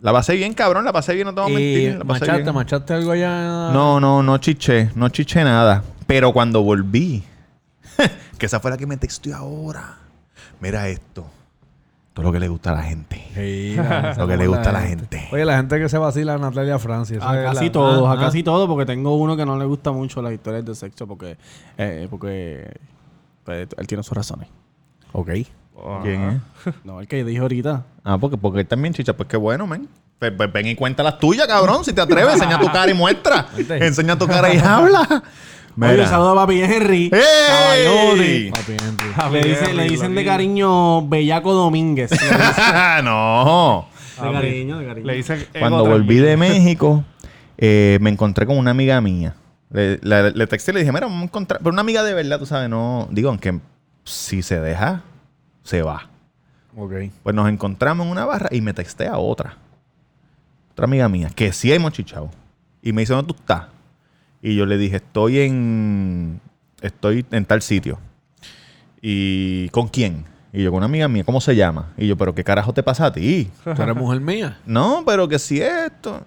La pasé bien, cabrón. La pasé bien, no te voy a mentir. La pasé machaste, bien. machaste algo allá. No, no, no chiché. No chiché nada. Pero cuando volví, [laughs] que esa fue la que me texteó ahora. Mira esto. Todo lo que le gusta a la gente. Sí, la- [laughs] Lo que le gusta a la gente. Oye, la gente que se vacila a Natalia Francia. esa A casi la- todos, ah, a ah. casi todos, porque tengo uno que no le gusta mucho las historias de sexo porque, eh, porque pues, él tiene sus razones. Ok. ¿Quién es? No, el que dijo ahorita. Ah, porque, porque él también chicha. Pues qué bueno, men. Pues, pues ven y cuenta las tuyas, cabrón. Si te atreves, enseña tu cara y muestra. enseña tu cara y habla. [laughs] Oye, Mira. saludo a Papi Henry. ¡Ey! Papi, Henry. Le dicen, le dicen de cariño Bellaco Domínguez. [laughs] No. de cariño, de cariño. Le Cuando volví de. México, eh, me encontré con una amiga mía. Le, le, le texté y le dije, mira, vamos a encontrar. Pero una amiga de verdad, tú sabes, no. Digo, aunque si se deja, se va. Ok. Pues nos encontramos en una barra y me texté a otra. Otra amiga mía, que sí hemos chichado. Y me dice, ¿dónde tú estás? Y yo le dije, estoy en. Estoy en tal sitio. ¿Y con quién? Y yo, con una amiga mía, ¿cómo se llama? Y yo, ¿pero qué carajo te pasa a ti? [laughs] Tú eres mujer mía. No, pero que si esto.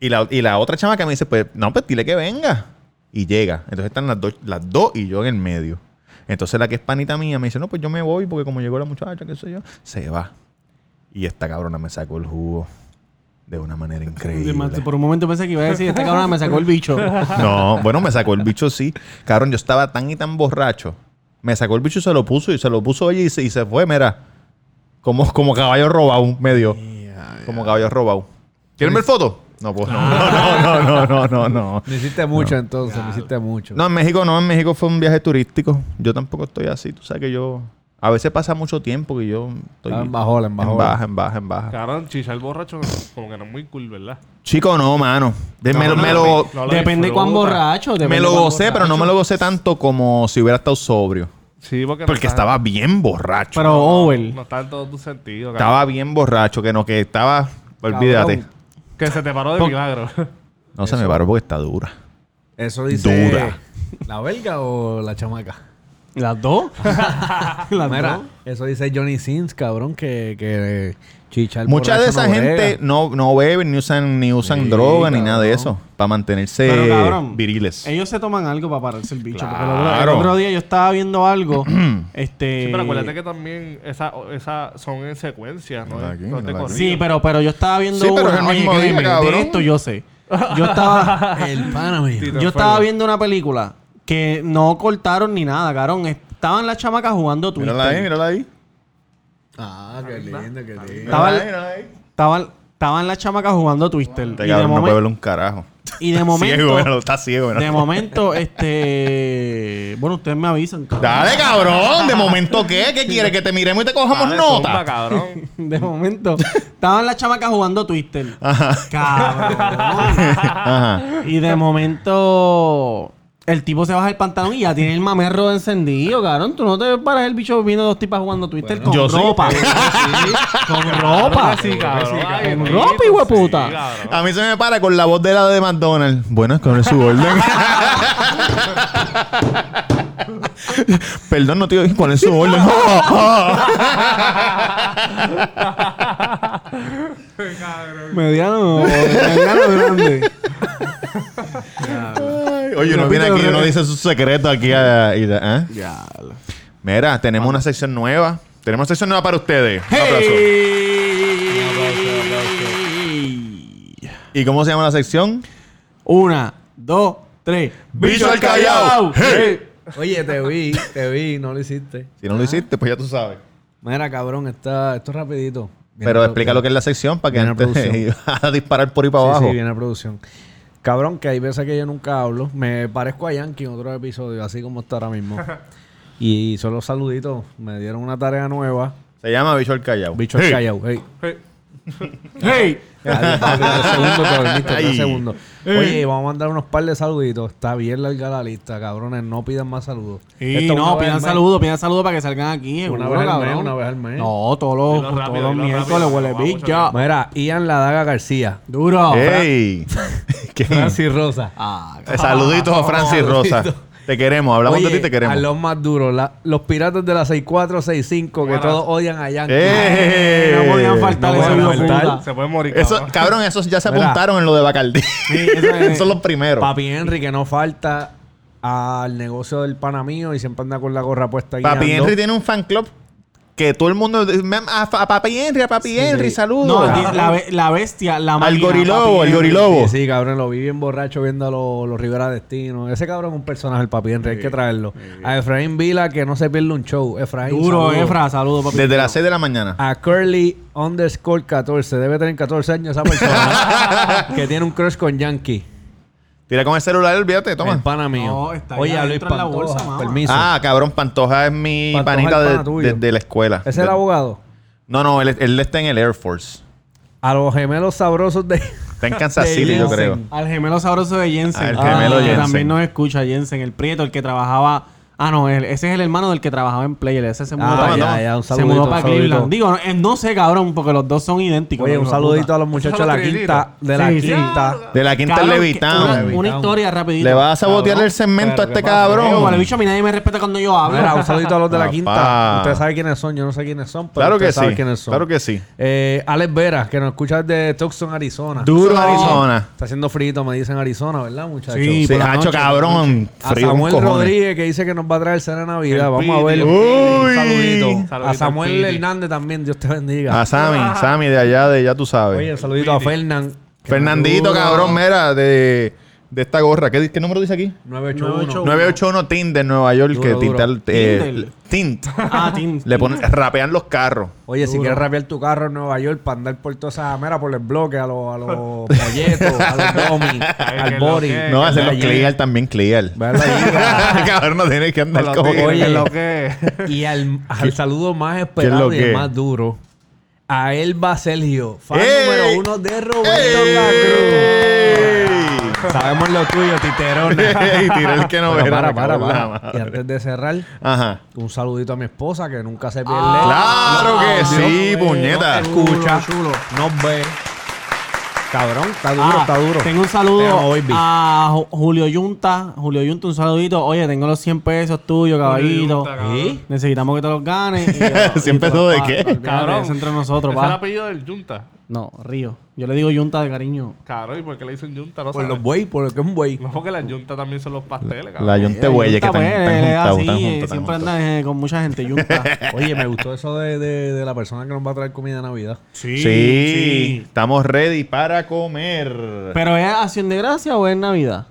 Y la, y la otra chama que me dice, pues, no, pues dile que venga. Y llega. Entonces están las dos, las dos y yo en el medio. Entonces la que es panita mía me dice, no, pues yo me voy porque como llegó la muchacha, qué sé yo, se va. Y esta cabrona me sacó el jugo de una manera increíble. Por un momento pensé que iba a decir, este cabrón me sacó el bicho. [laughs] No, bueno, me sacó el bicho sí. Cabrón, yo estaba tan y tan borracho. Me sacó el bicho y se lo puso y se lo puso ella y se, y se fue, mira. Como, como caballo robado, medio. Como caballo robado. ¿Quieren ver foto? No, pues no. No, no, no, no, no, no. [laughs] Me hiciste mucho entonces, me hiciste mucho. No, en México no, en México fue un viaje turístico. Yo tampoco estoy así. Tú sabes que yo. A veces pasa mucho tiempo que yo estoy. Estaba en bajola, en en bajola. baja, en baja, en baja. Cabrón, chichar borracho como que no es muy cool, ¿verdad? Chico, no, mano. De- me, lo- No, me no, lo, no lo Depende cuán borracho. depende me lo gocé, pero no me lo gocé tanto como si hubiera estado sobrio. Sí, porque, no estaba bien borracho. Pero over. No está en todos tus sentidos. cabrón. Estaba bien borracho, que no, que estaba. Olvídate. Que se te paró de Pon- milagro. No se me paró porque está dura. Eso dice. Dura. ¿La belga o la chamaca? ¿Las dos? [laughs] Las Mira, dos. eso dice Johnny Sins, cabrón, que, que chicha el Mucha de esa no gente no, no beben ni usan, ni usan Sí, droga ni nada de eso. Para mantenerse Pero, cabrón, viriles. Ellos se toman algo para pararse el bicho. Porque el otro- Claro. el otro día yo estaba viendo algo. [clears throat] este. Sí, pero acuérdate que también esas esa son en secuencia, ¿no? Aquí, te. Sí, pero, pero yo estaba viendo Sí, pero es una- el mismo oye, día, de esto yo sé. Yo estaba, [laughs] El pana yo estaba viendo una película que no cortaron ni nada, cabrón. Estaban las chamacas jugando Twister. Mírala ahí, mírala ahí. Ah, qué lindo, qué lindo. Estaban, estaban las chamacas jugando Twister. Este Y de, no puede verle un carajo. y de [laughs] momento, Ciego, míralo, está ciego. míralo. de momento, este, bueno, ustedes me avisan. cabrón. Dale, cabrón. ¿De momento qué? ¿Qué [laughs] quiere? ¿Que te miremos y te cojamos Dale, nota? zumba, cabrón. [laughs] De momento, estaban las chamacas jugando Twister. Cabrón. Ajá. Y de momento, el tipo se baja el pantalón y ya tiene el mamerro encendido, cabrón. Tú no te paras el bicho viendo dos tipas jugando Twitter con yo sí. ropa. con ropa. Sí, cabrón. Ay, Con ropa, puta. cabrón. A mí se me para con la voz de la de McDonald's. Bueno, es con su orden. [laughs] Perdón, no te. ¿Cuál es su orden? [laughs] Mediano, mediano grande. [laughs] Oye, uno viene aquí y uno dice sus secretos aquí. a- y da- ¿eh? Mira, tenemos una sección nueva. Tenemos una sección nueva para ustedes. Un aplauso. ¿Y cómo se llama la sección? Una, dos, tres. ¡Bicho al callao! ¡Hey! Oye, te vi, te vi, no lo hiciste. Si no lo hiciste, pues ya tú sabes. Mira, cabrón, está, esto es rapidito. Viene Pero explica lo que es la sección para que Viene antes [laughs] producción. a disparar por ahí para Sí, abajo. sí, viene a producción. Cabrón, que hay veces que yo nunca hablo. Me parezco a Yankee en otro episodio, así como está ahora mismo. [laughs] y solo saluditos. Me dieron una tarea nueva. Se llama Bicho al Callao. Bicho Hey. callao. Hey. ¡Hey! [laughs] Dormiste, tres Ay. segundos. Oye, vamos a mandar unos par de saluditos. Está bien larga la lista, cabrones. No pidan más saludos. Esto no, pidan saludos, pidan saludos para que salgan aquí. Una vez al mes, una vez al mes. No, todos los, Dilo todos rápido, los dilo miércoles huele vamos, bicho. Mira, Ian La Daga García. Duro. ¡Ey! [laughs] ¿Quién? Francis Rosa. Ah, Eh, Saluditos a Francis Rosa. Te queremos, hablamos de Oye, ti, te queremos. A los más duros, la- los piratas de la 6465, que todos odian a Yankee. ¡Eh! no podían faltar no de. Se puede morir, Eso, cabrón. cabrón, esos ya se apuntaron en lo de Bacardi. eso [laughs] es- Son los primeros. Papi Henry, que no falta al negocio del pana mío y siempre anda con la gorra puesta Papi guiando. Henry tiene un fan club que todo el mundo... "Mem, A, a Papi Henry, a Papi Henry, sí. saludos. No, di- la, be- la bestia, la al gorilobo, al gorilobo. Sí, sí, cabrón, lo vi bien borracho viendo a los, los Rivera Destino. Ese cabrón es un personaje, el papi Henry, hay que traerlo. A Efraín Vila, que no se pierde un show. Efraín, Duro. Efra, saludos, papi. Desde las 6 de la mañana. A Curly underscore 14. Debe tener 14 años esa persona. [laughs] que tiene un crush con Yankee. Tira con el celular, olvídate, El toma. pana mío. No, está Oye, Luis en la Pantoja, bolsa, mamá. permiso. Ah, cabrón, Pantoja es mi Pantoja panita es el de, pana tuyo. de- de la escuela. ¿Ese es De- el abogado? No, no, él, él está en el Air Force. A los gemelos sabrosos de... Está en Kansas De City, yo Jensen. creo. Al gemelo sabroso de Jensen. Al gemelo que Jensen. también nos escucha Jensen, el prieto, el que trabajaba. Ah, no, él- ese es el hermano del que trabajaba en Player. Ese se mudó Ah, para ya, allá. ya, un se mudó para. Cleveland. Digo, no, eh, no sé, cabrón, porque los dos son idénticos. Oye, un saludito puta. a los muchachos de la quinta. De la Sí, sí. quinta. De la quinta Cabrón, que- Levitown. Una, historia rapidito. Le vas a sabotear Cabrón. el segmento a este ¿qué pasa? Digo, vale, cabrón. bicho, a mí nadie me respeta cuando yo hablo. Mira, un saludito a los de la quinta. Ustedes saben quiénes son, yo no sé quiénes son, pero Claro que ustedes saben sí. quiénes son. Claro que sí. Eh, Alex Vera, que nos escucha desde Tucson, Arizona. Duro Arizona. Está haciendo frito, me dicen Arizona, ¿verdad, muchachos? Sí, hacho, cabrón. Frío Samuel. Rodríguez, que dice que nos va a traer cena de Navidad. El Vamos a ver. Uy. saludito. Saludito A Samuel. Hernández también, Dios te bendiga. A Sammy, Sammy de allá, de ya tú sabes. Oye, un saludito a Fernán. Fernandito, cabrón, mira, de, de esta gorra. ¿Qué, qué número dice aquí? 981. 981 Tint de Nueva York, que Duro, tinta, eh, tint. Ah, Tim. Le ponen, rapean los carros. Oye, si quieres rapear tu carro en Nueva York para andar por toda esa mera, por el bloque, a los, a los molletos, a los domi, [laughs] al body. lo que- No, hacer los clear también clear. [laughs] Cabrón, no tiene que andar como Oye, lo que... [laughs] Y al, al saludo más ¿Qué es esperado y el más duro. A Elba Sergio, fan ¡Ey! número uno de Roberto ¡Ey! [laughs] Sabemos lo tuyo, titerona. [laughs] y tiré el que no Pero era. para, para, para. Y antes de cerrar, Ajá. un saludito a mi esposa que nunca se pierde. Claro que sí, puñeta. Nos escucha, Chulo, nos ve. Cabrón, está duro, Ah, está duro. Tengo un Te saludo baby. a Ju- Julio Yunta. Julio Yunta, un saludito. Oye, tengo los 100 pesos tuyos, caballito. Yunta. Necesitamos que te los ganes. [laughs] Y yo- 100 y pesos todo, de qué? olvídate, Cabrón. eso entre nosotros, Ese es el pa. apellido del Junta. No, Río. Yo le digo Yunta de cariño. Cabrón, ¿y por qué le dicen Junta? No Por sabes. los buey, por lo que es un buey. No, porque las Junta también son los pasteles, cabrón. La yunte bueyes que Yunta, están pues, están juntos, Siempre juntos. anda eh, con mucha gente. Yunta. [laughs] Oye, me gustó eso de, de, de la persona que nos va a traer comida de Navidad. Sí, estamos ready para comer. ¿Pero es acción de gracia o es Navidad?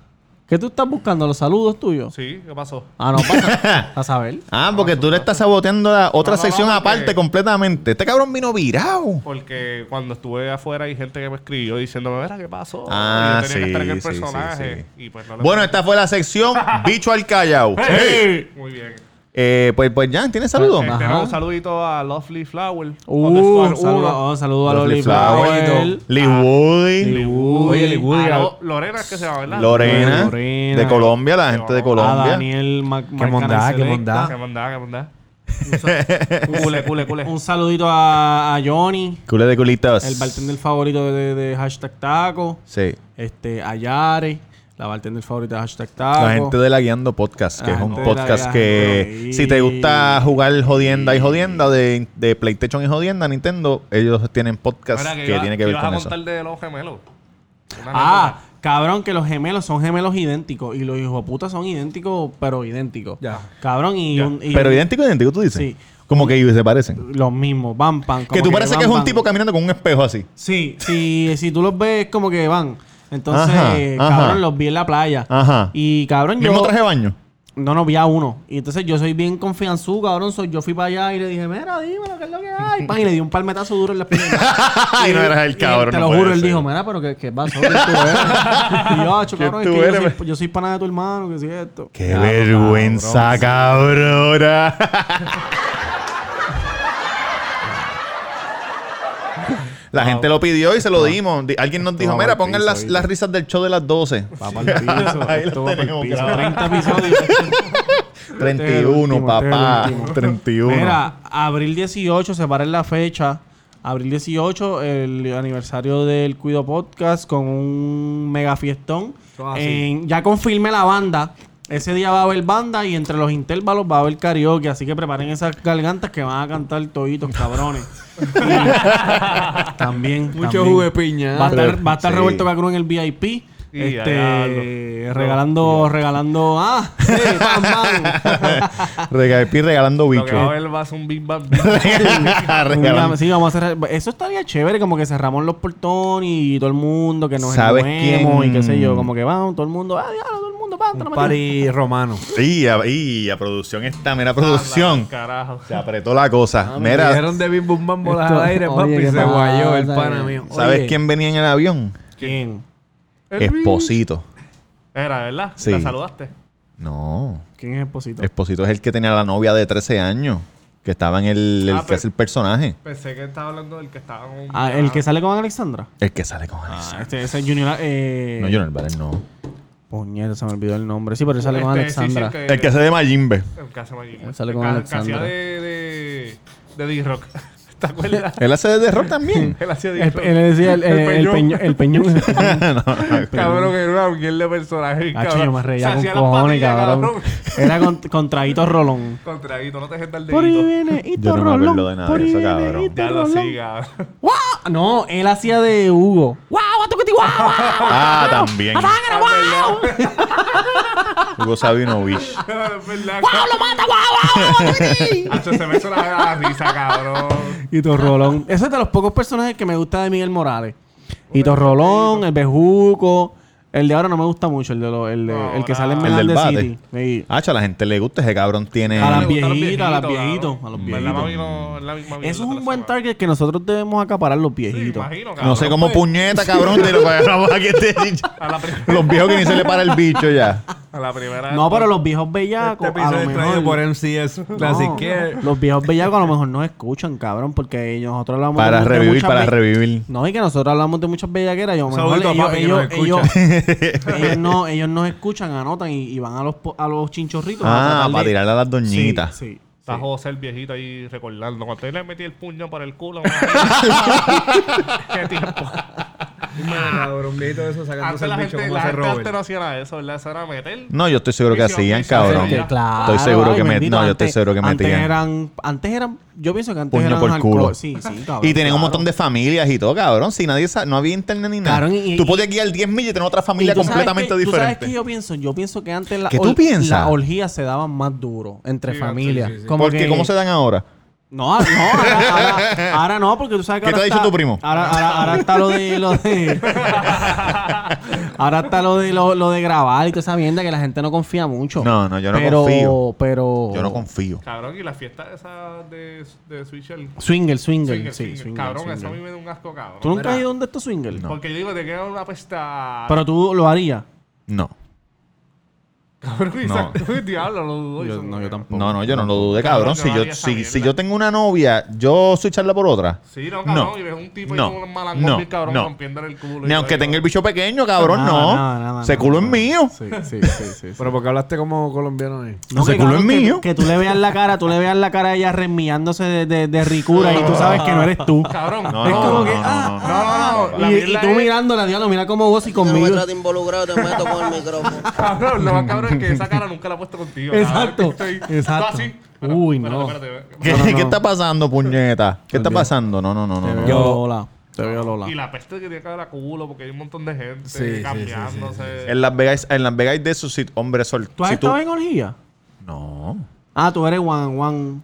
¿Qué tú estás buscando? ¿Los saludos tuyos? Sí, ¿qué pasó? Ah, no, pasa. [laughs] a saber. Ah, porque tú le estás saboteando la otra No, no, sección no, aparte completamente. Este cabrón vino virado. Porque cuando estuve afuera hay gente que me escribió diciéndome, mira, ¿qué pasó? Ah, y yo tenía que estar en el sí, sí, personaje. sí, Y pues no le Bueno, esta fue la sección [laughs] Bicho al Callao. ¡Hey! Muy bien. Eh, pues, pues ya, ¿tienes saludos? Eh, Ajá. tenemos un saludito a Lovely Flower. Uh, underscore saludo, uno. oh, saludo a Lovely Flower. Flower. Lee Woody. Lee Woody. Oye, Lee Woody, Lorena es que se llama, ¿verdad? Lorena, Lorena. de Colombia, la gente de A Colombia. Daniel Mac Qué mondá, qué mondá. Que mandá. Cule, cule, cule. Un saludito a, a Johnny, Cule de culitos. el bartender favorito de, de- de hashtag taco. Sí. Este, a Yare, la bartender favorita de hashtag taco. La gente de la Guiando Podcast, que La es un podcast Guiando. que si te gusta jugar jodienda y jodienda de, de PlayStation y jodienda, Nintendo, ellos tienen podcast Mira, que, iba- tiene que ver ibas con a eso. contar de los gemelos. Ah, cabrón, que los gemelos son gemelos idénticos. Y los hijos de puta son idénticos, pero idénticos. Ya. Cabrón, y, un- y- Pero idéntico, idéntico, tú dices. Sí. Como que se parecen. los mismos, van, pan. Que tú parece que es un tipo caminando con un espejo así. Sí, sí, si tú los ves, como que van. Entonces, Ajá, ajá. cabrón, los vi en la playa. Ajá. Y cabrón, yo. Mismo traje baño. No, no, vi a uno. Y entonces yo soy bien confianzú, cabrón. Soy, yo fui para allá y le dije, mira, dímelo, ¿qué es lo que hay? Pan, y le di un palmetazo duro en la espalda. [laughs] Y no eras el él, cabrón, Te no lo juro, él ser. dijo, mira, pero ¿qué, qué pasó? ¿Quién tú eres? [laughs] y yo, "Acho, ¿Quién cabrón, es que yo soy, yo soy pana de tu hermano, que si esto. Qué vergüenza, cabrona. [laughs] La gente lo pidió y se lo dimos. Di- Alguien nos dijo, mira, pongan piso, las, las risas del show de las 12. Vamos al piso. [laughs] Ahí lo esto va pa'l tenemos, piso. cabrón. 30 episodios. [laughs] 31, último, papá. este último. 31. Mira, abril 18, separen la fecha. Abril 18, el aniversario del Cuido Podcast con un mega fiestón. En- ya confirmé la banda. Ese día va a haber banda y entre los intervalos va a haber karaoke. Así que preparen esas gargantas que van a cantar toditos, cabrones. [laughs] También. Mucho también. jugo de piña. Va a estar, va a estar Sí. Roberto Cacruz en el VIP. Este, regalando, regalando, ah, [laughs] sí, regalando Lo que va a haber va a ser un Big Bang. [laughs] Sí, vamos a hacer. Eso estaría chévere, como que cerramos los portones y todo el mundo, que nos ¿Sabes quién? y qué sé yo, como que vamos, todo el mundo, ah, diablo, todo el mundo, Un party romano. Y a, y a producción está, mira, producción. Carajo. Se apretó la cosa. Me Mira, dijeron de Bim Bum Bam bolas al aire, papi. ¿qué Se pasa? guayó el pana mío. ¿sabes quién venía en el avión? ¿Quién? Esposito. Era, ¿verdad? Sí. ¿La saludaste? No. ¿Quién es Esposito? Esposito es el que tenía la novia de 13 años. Que estaba en el, el Ah, que hace el personaje. Pensé que estaba hablando del que estaba con... Ah, el que sale con Alexandra. El que sale con Ah, Alexander. este, ese Junior. Eh, No, Junior Baren, no. Puñeta, se me olvidó el nombre. Sí, pero él sale con Este, sí, sí, Alexandra. el que- El que hace de Majimbe. El que hace Maggi. Él sale con El que- Alexandra. Que hacía de... De, de D-Rock. ¿Te acuerdas? Él hace de rock también. [laughs] Él hacía El, D-Rock. él decía el, [laughs] el, el peñón. El peñón. [laughs] Cabrón, que era una mierda de personaje. Cabrón. yo me reía con cojones, cabrón. Era con, con traguito rolón. Contraíto, no te dejes dar Por ahí dedito. viene Hito Yo no me Rolón. acuerdo de nada de eso, viene cabrón. Ya lo Rolón. siga. ¡Guau! No, él hacía de Hugo. ¡Guau! ¡Atuquiti, guau! guau! Ah, también. ¡Atángalo, guau! Hugo Sabinovich. [laughs] ¡Guau, lo mata, guau, guau! ¡Atuquiti! Hacho, se me hizo la, la risa, cabrón. Hito Rolón. Ese es de los pocos personajes que me gusta de Miguel Morales. Hito Rolón, el Bejuco. El de ahora no me gusta mucho, el, de lo- el, de- el que sale en El del Melande bate. City. Sí. Hacho, a la gente le gusta ese cabrón. Tiene. A las viejitas, a las viejitos, viejitos, cabrón. a los ¿Verdad, viejitos. No, la misma Eso es de un buen target que nosotros debemos acaparar los Sí, viejitos. imagino, cabrón. No sé cómo Pues, puñeta, cabrón. De lo que hablamos aquí. este- Los viejos que ni se le para el bicho ya. [laughs] A la primera. No, pero los viejos bellacos, Este a lo mejor... por MCS Classic No, Care. Los viejos bellacos a lo mejor nos escuchan, cabrón, porque nosotros hablamos Para de, revivir, muchas para be- revivir. No, y que nosotros hablamos de muchas bellaqueras. Yo, mejor ellos, papi ellos, nos ellos, [laughs] no, [laughs] ellos nos escuchan, anotan y, y van a los, a los chinchorritos. Ah, para tirarle a las doñitas. Sí, sí. Está José el viejito ahí recordando. Cuando yo le metí el puño por el culo. [laughs] Qué tiempo. [laughs] Cabrón, viejito de eso sacándose el bicho gente, como hace Robert. no hacía nada de eso, ¿verdad? Eso era meter. No, yo estoy seguro que hacían, cabrón. Que claro, Estoy seguro ay, que me- bendito, no, yo estoy antes- seguro que antes metían. eran, antes eran, yo pienso que antes Puño eran por alcohol- culo. Sí, sí, cabrón. Y tenían un claro. montón de familias y todo, cabrón. Si nadie sa- no había internet ni nada. Cabrón, y- tú y- podías guiar 10 millas y tener otra familia completamente que- ¿Tú sabes diferente. qué yo pienso? Yo pienso que antes la ¿Qué tú piensas? las orgías se daban más duro entre familias. Como Porque, que- ¿cómo se dan ahora? No, no, ahora, [laughs] ahora- ahora no, porque tú sabes que ¿Qué te ha dicho está- tu primo? Ahora, ahora, ahora está lo de lo de [laughs] ahora está lo de lo, lo de grabar y toda esa mierda que la gente no confía mucho. No, no, yo no pero, confío. Pero Yo no confío. Cabrón, y la fiesta esa de, de Switch el Swinger, swinger, Swinger, sí, swinger. Cabrón, eso a mí me da un asco, cabrón. ¿Tú nunca has ido donde estos swinger? Porque yo digo, te queda una pesta. Pero tú lo harías. No. Cabrón, No. [laughs] diablo, lo dudo. Yo- no, yo tampoco. No, no, yo no lo dudé, Cabrón, cabrón. yo Si no yo, si, si yo tengo una novia, yo switcharla por otra. Sí, no, cabrón, No. y ves un tipo No. y un malangón No. cabrón No. rompiéndole el culo. Ni aunque tenga el bicho pequeño, cabrón, no. Ese culo es mío. Sí, sí, sí, sí. Pero porque hablaste como colombiano ahí. No, Ese que, culo es que- mío. Que, tú le veas la cara, tú le veas la cara a ella remillándose de, de, de ricura y tú sabes que no eres tú. Cabrón, No, es no, como no, que, no, ah, no, no. no, no, no. Y, tú mirándola, diablo, mira cómo vos y No me conmigo. involucrado, te meto con el micrófono. Cabrón, más cabrón [laughs] que esa cara nunca la he puesto contigo. Exacto, estoy- exacto. tú así. Uy, Espérate, no. espérate, espérate. ¿Qué, No, no, no. qué está pasando, puñeta? ¿Qué está pasando? No, no, no, no. Te no. veo Lola. Te veo Lola. Y la peste que tiene que haber a culo porque hay un montón de gente Sí, sí, cambiándose. En Las Vegas, en Las Vegas hay de esos hombres sol. ¿Tú has si estado en orgía? No. Ah, tú eres Juan, Juan.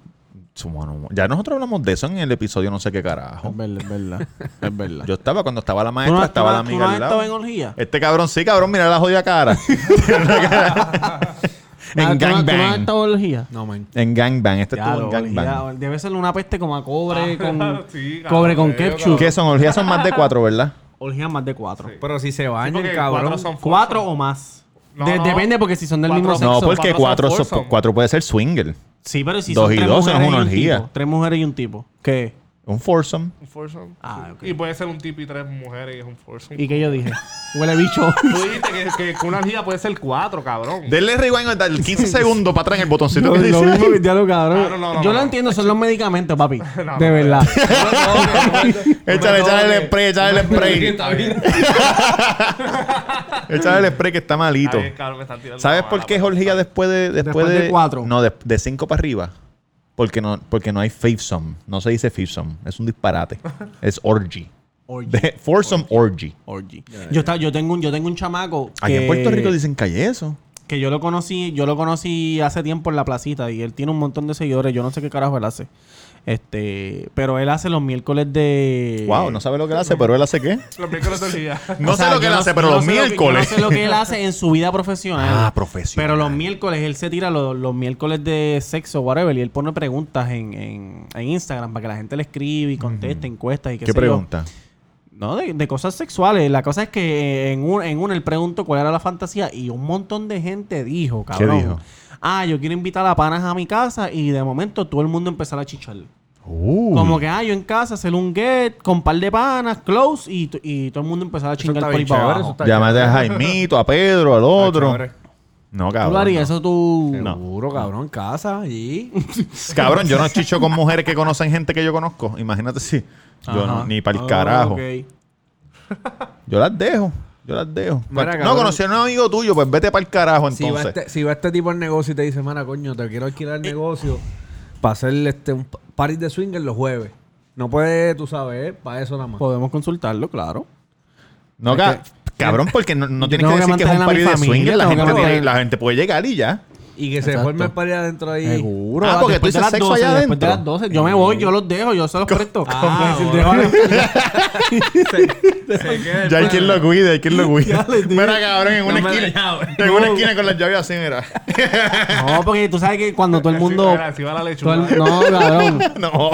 Bueno, ya nosotros hablamos de eso en el episodio no sé qué carajo. Es verdad, es verdad. Es verdad. [laughs] Yo estaba cuando estaba la ¿Tú maestra, no, estaba tú la amiga no al lado. en orgía? Este cabrón sí, cabrón, mira la jodida cara. [laughs] [laughs] Ah, en ¿tú no- ¿Tú no gangbang. orgía? No, man. En gangbang. Este estuvo en gangbang. debe ser una peste como a cobre con Sí, cabrón, cobre con ketchup. ¿Qué son? Orgías son más de cuatro, ¿verdad? Orgía más de cuatro. Pero si se Sí, bañan, porque cabrón. cuatro son Cuatro foursome. o más. No, De- no. Depende porque si son del Cuatro mismo sexo. No, porque cuatro cuatro, son son- foursome. cuatro puede ser swinger. Sí, pero si Dos son y tres dos, no es mujeres y una un orgía. tipo. Tres mujeres y un tipo. ¿Qué? Un foursome. Un foursome. Ah, ok. Y puede ser un tipo y tres mujeres y es un foursome. ¿Y qué yo dije? Huele bicho. Tú dijiste que, que, que una orgía puede ser cuatro, cabrón. Denle rewind dale 15 segundos para atrás en el botoncito Lo, que lo dice. mismo que ya lo cabrón. No, no, no, yo no, lo no. entiendo, son los medicamentos, papi. No, de no, verdad. Échale, échale el spray, échale el spray. Está bien. échale el spray que está malito. Ahí, cabrón, me están tirando ¿Sabes la por qué pero- Jorgía después de después, Después de cuatro. No, de, de cinco para arriba. Porque no, porque no hay fivesome. No se dice fivesome. Es un disparate. [laughs] es orgy. Orgy. De, foursome orgy. Orgy. Yo, está- yo, tengo un, yo tengo un chamaco Aquí en Puerto Rico dicen que hay eso. que yo lo conocí, yo lo conocí hace tiempo en la placita y él tiene un montón de seguidores. Yo no sé qué carajo él hace. Este, pero él hace los miércoles de. Wow, no sabe lo que él hace, pero él hace qué. Los miércoles de orgía. [laughs] No O sea, sé lo que él hace, pero no los sé lo que- miércoles. No sé lo que él hace en su vida profesional. Ah, profesional. Pero los miércoles él se tira los, los miércoles de sexo, whatever, y él pone preguntas en, en, en Instagram para que la gente le escribe y conteste encuestas y qué, ¿Qué sé yo. pregunta? No, de, de cosas sexuales. La cosa es que en un, en un él preguntó cuál era la fantasía y un montón de gente dijo, cabrón. dijo? Ah, yo quiero invitar a panas a mi casa y de momento todo el mundo empezar a chichar. Uh. Como que, ah, yo en casa hacer un get con par de panas, close, y, y todo el mundo empezar a chingar por ahí para abajo. Llámate a Jaimito, a Pedro, al otro. chévere. No, ¿Tú cabrón. lo harías? no. Eso tú... No. Cabrón, en casa, allí. [laughs] Cabrón, yo no chicho con mujeres que conocen gente que yo conozco. Imagínate si. Yo no, ni para el Ah, carajo. ok. Yo las dejo. Yo las dejo. Mira, no, conocí a un amigo tuyo, pues vete para el carajo Si va, entonces. este, si va este tipo al negocio y te dice, mana, coño, te quiero alquilar el negocio para hacer este, un party de swinger los jueves. No puede, tú sabes, para eso nada más. Podemos consultarlo, claro. No, ca- cabrón, porque no, no [laughs] tienes que decir que es un party de swinger. Gente, tiene- la gente puede llegar y ya. Y que se forme el pari adentro ahí. Seguro. Ah, porque tú después de dices las sexo 12, allá Después de las adentro. 12. Yo me voy, yo los dejo, yo se los presto. Ah, [laughs] [laughs] Se queda el Ya hay quien lo cuide, hay quien lo [laughs] dije. Mira, cabrón, en una No esquina. En una esquina con las llaves así, mira. No, porque tú sabes que cuando todo el mundo. Mira, así va la todo lechuga. el- no, cabrón. No.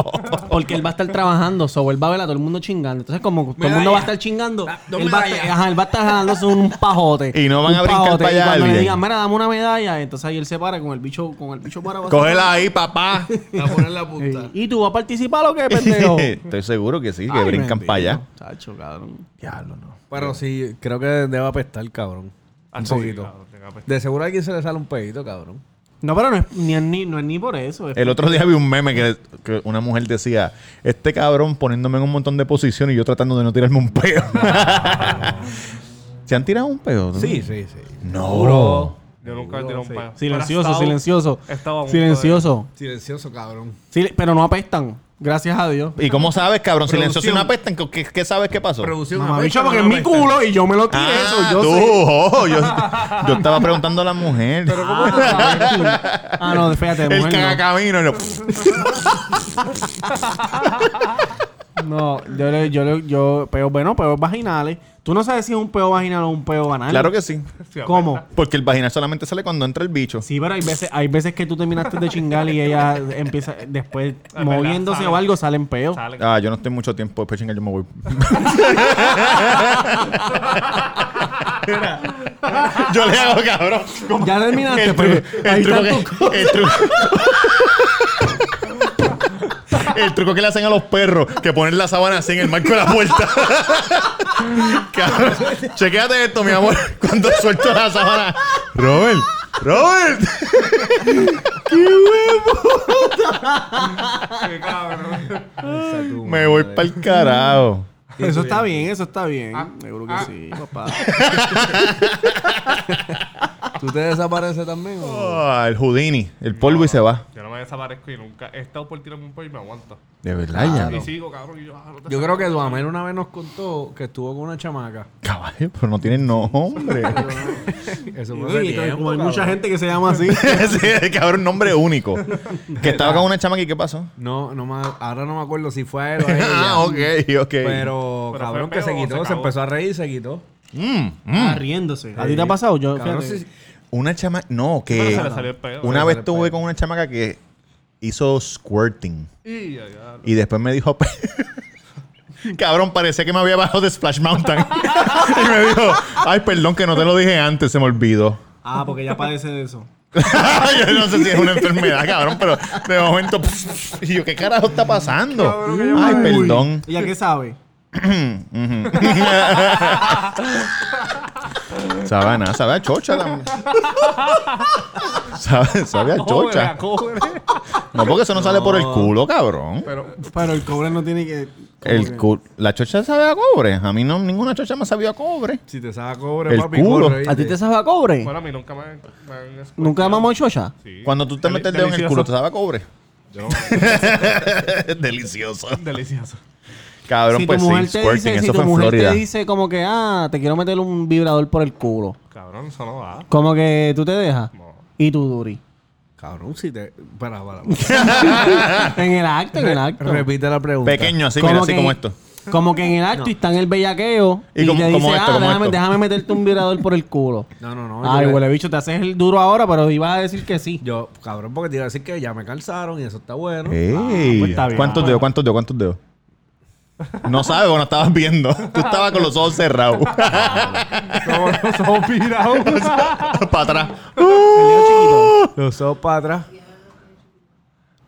Porque él va a estar trabajando, so él va a ver a todo el mundo chingando. Entonces, como todo el mundo va a estar chingando, Ah, él va, a estar, ajá, él va a estar jalándose un pajote. Y no van a brincar pajote. para Y allá cuando le digan, mira, dame una medalla, entonces ahí él se para con el bicho, con el bicho para Cógela ahí, papá. A poner la punta. ¿Y tú vas a participar o qué, pendejo? [laughs] Estoy seguro que sí, que Ay, brincan para allá. Chacho, cabrón. Diablo, no. Pero sí, creo que debe apestar, cabrón. Un sí, poquito. cabrón, De seguro a alguien se le sale un pedito, cabrón. No, pero no es ni, ni- no es ni por eso. es El otro día vi un meme que, que una mujer decía, este cabrón poniéndome en un montón de posiciones y yo tratando de no tirarme un peo. [laughs] ¿Se han tirado un peo? Sí, sí, sí. No. Yo nunca he tirado un peo. Silencioso, Pero estado- silencioso. he estado a punto Silencioso. Silencioso, cabrón. Sí, pero no apestan. Gracias a Dios. ¿Y cómo sabes, cabrón? Silencioso y una pesta. ¿Qué, qué sabes qué pasó? Producción. Mamá, apesta, bicho, porque es no mi culo y yo me lo tiré Ah, eso. Yo tú, sé. oh, yo, [laughs] yo estaba preguntando a la mujer. ¿Cómo tú sabes tú? Ah, no, fíjate, el mujer no. cagacamino. no. [laughs] No, yo le, yo le, yo, peos, bueno, peos vaginales. Tú no sabes si es un peo vaginal o un peo banal. Claro que sí. ¿Cómo? Porque el vaginal solamente sale cuando entra el bicho. Sí, pero hay veces, hay veces que tú terminaste de chingar y ella empieza después verdad, moviéndose sale. o algo, salen peos. Ah, yo no estoy mucho tiempo después chingar, yo me voy. [laughs] yo le hago cabrón. Ya terminaste, El pero truco, ahí el truco está que, tu co- el truco- el truco que le hacen a los perros, que ponen la sábana así en el marco de la puerta. [laughs] Cabrón, chequéate esto, mi amor. Cuando suelto la sábana. Robert, Robert. Qué cabrón. Me voy para el carajo. Eso está bien, eso está bien. Ah, Seguro que ah. sí, papá. [laughs] ¿Tú te desapareces también? o? Oh, el Houdini, el polvo y se va. Yo no me desaparezco y nunca he estado por tirarme un peo y me aguanto. De verdad, ya. Y sigo, cabrón. Y yo, ah, no te Yo creo que Duamel una vez nos contó que estuvo con una chamaca. Caballo, pero no tienen nombre. [laughs] Eso fue tiempo, como hay mucha gente que se llama así. [laughs] sí, cabrón, nombre único. Que estaba con una chama y ¿qué pasó? No, no me, ahora no me acuerdo si fue a él o a ella. ah, ok, ok. Pero, Pero cabrón, que se quitó, se empezó a reír y se quitó. Mm, mm. Ah, riéndose. ¿A ti te ha pasado? Yo, Cabrón, Una chama... No, Pero que... se le salió el peo. Una Se vez estuve con una chamaca que hizo squirting. Y después me dijo... [laughs] Cabrón, parecía que me había bajado de Splash Mountain. [laughs] y me dijo... Ay, perdón que no te lo dije antes, se me olvidó. Ah, porque ya padece de eso. [laughs] yo no sé si es una enfermedad, cabrón, pero de momento... y yo, ¿qué carajo está pasando? Ay, perdón. ¿Y a qué sabe? Sabe a nada, sabe a chocha. la- [laughs] sabe, sabe a chocha. cobre. No, porque eso no, sale por el culo, cabrón. Pero Pero el cobre no tiene que. El cu- la chocha sabe a cobre. A mí no, ninguna chocha me ha sabido a cobre. Si te saca cobre, El papi, culo. corre, ¿A ti te sabe a cobre? bueno, a mí nunca me, me han escuchado. ¿Nunca mamamos chocha? Sí. Cuando tú te Deli- metes el dedo en el delicioso. culo, ¿te sabe a cobre? Yo- [laughs] Delicioso. Delicioso. Cabrón, si pues tu mujer sí, te squirting, dice, eso si tu fue en mujer Florida. te dice como que, ah, te quiero meter un vibrador por el culo. Cabrón, eso no va. Como que tú te dejas. No. Y tú, Duri. Cabrón, si te... Para, para. [laughs] en el acto, en el acto. Repite la pregunta. Pequeño, así, mira, así que- como esto. Como que en el acto y está en el bellaqueo. Y Y, como- te como dice, esto, ah, como déjame, esto. déjame meterte un vibrador por el culo. No, no, no. Ay, huele bicho, te haces el duro ahora, pero ibas a decir que sí. yo, cabrón, porque te iba a decir que ya me calzaron y eso está bueno. Ey, pues está bien. ¿Cuántos Ah, dedos? ¿Cuántos dedos? ¿Cuántos dedos? No sabes, bueno, estabas viendo. Tú estabas con los ojos cerrados. Como [laughs] los ojos virados. Para atrás. Los ojos para atrás.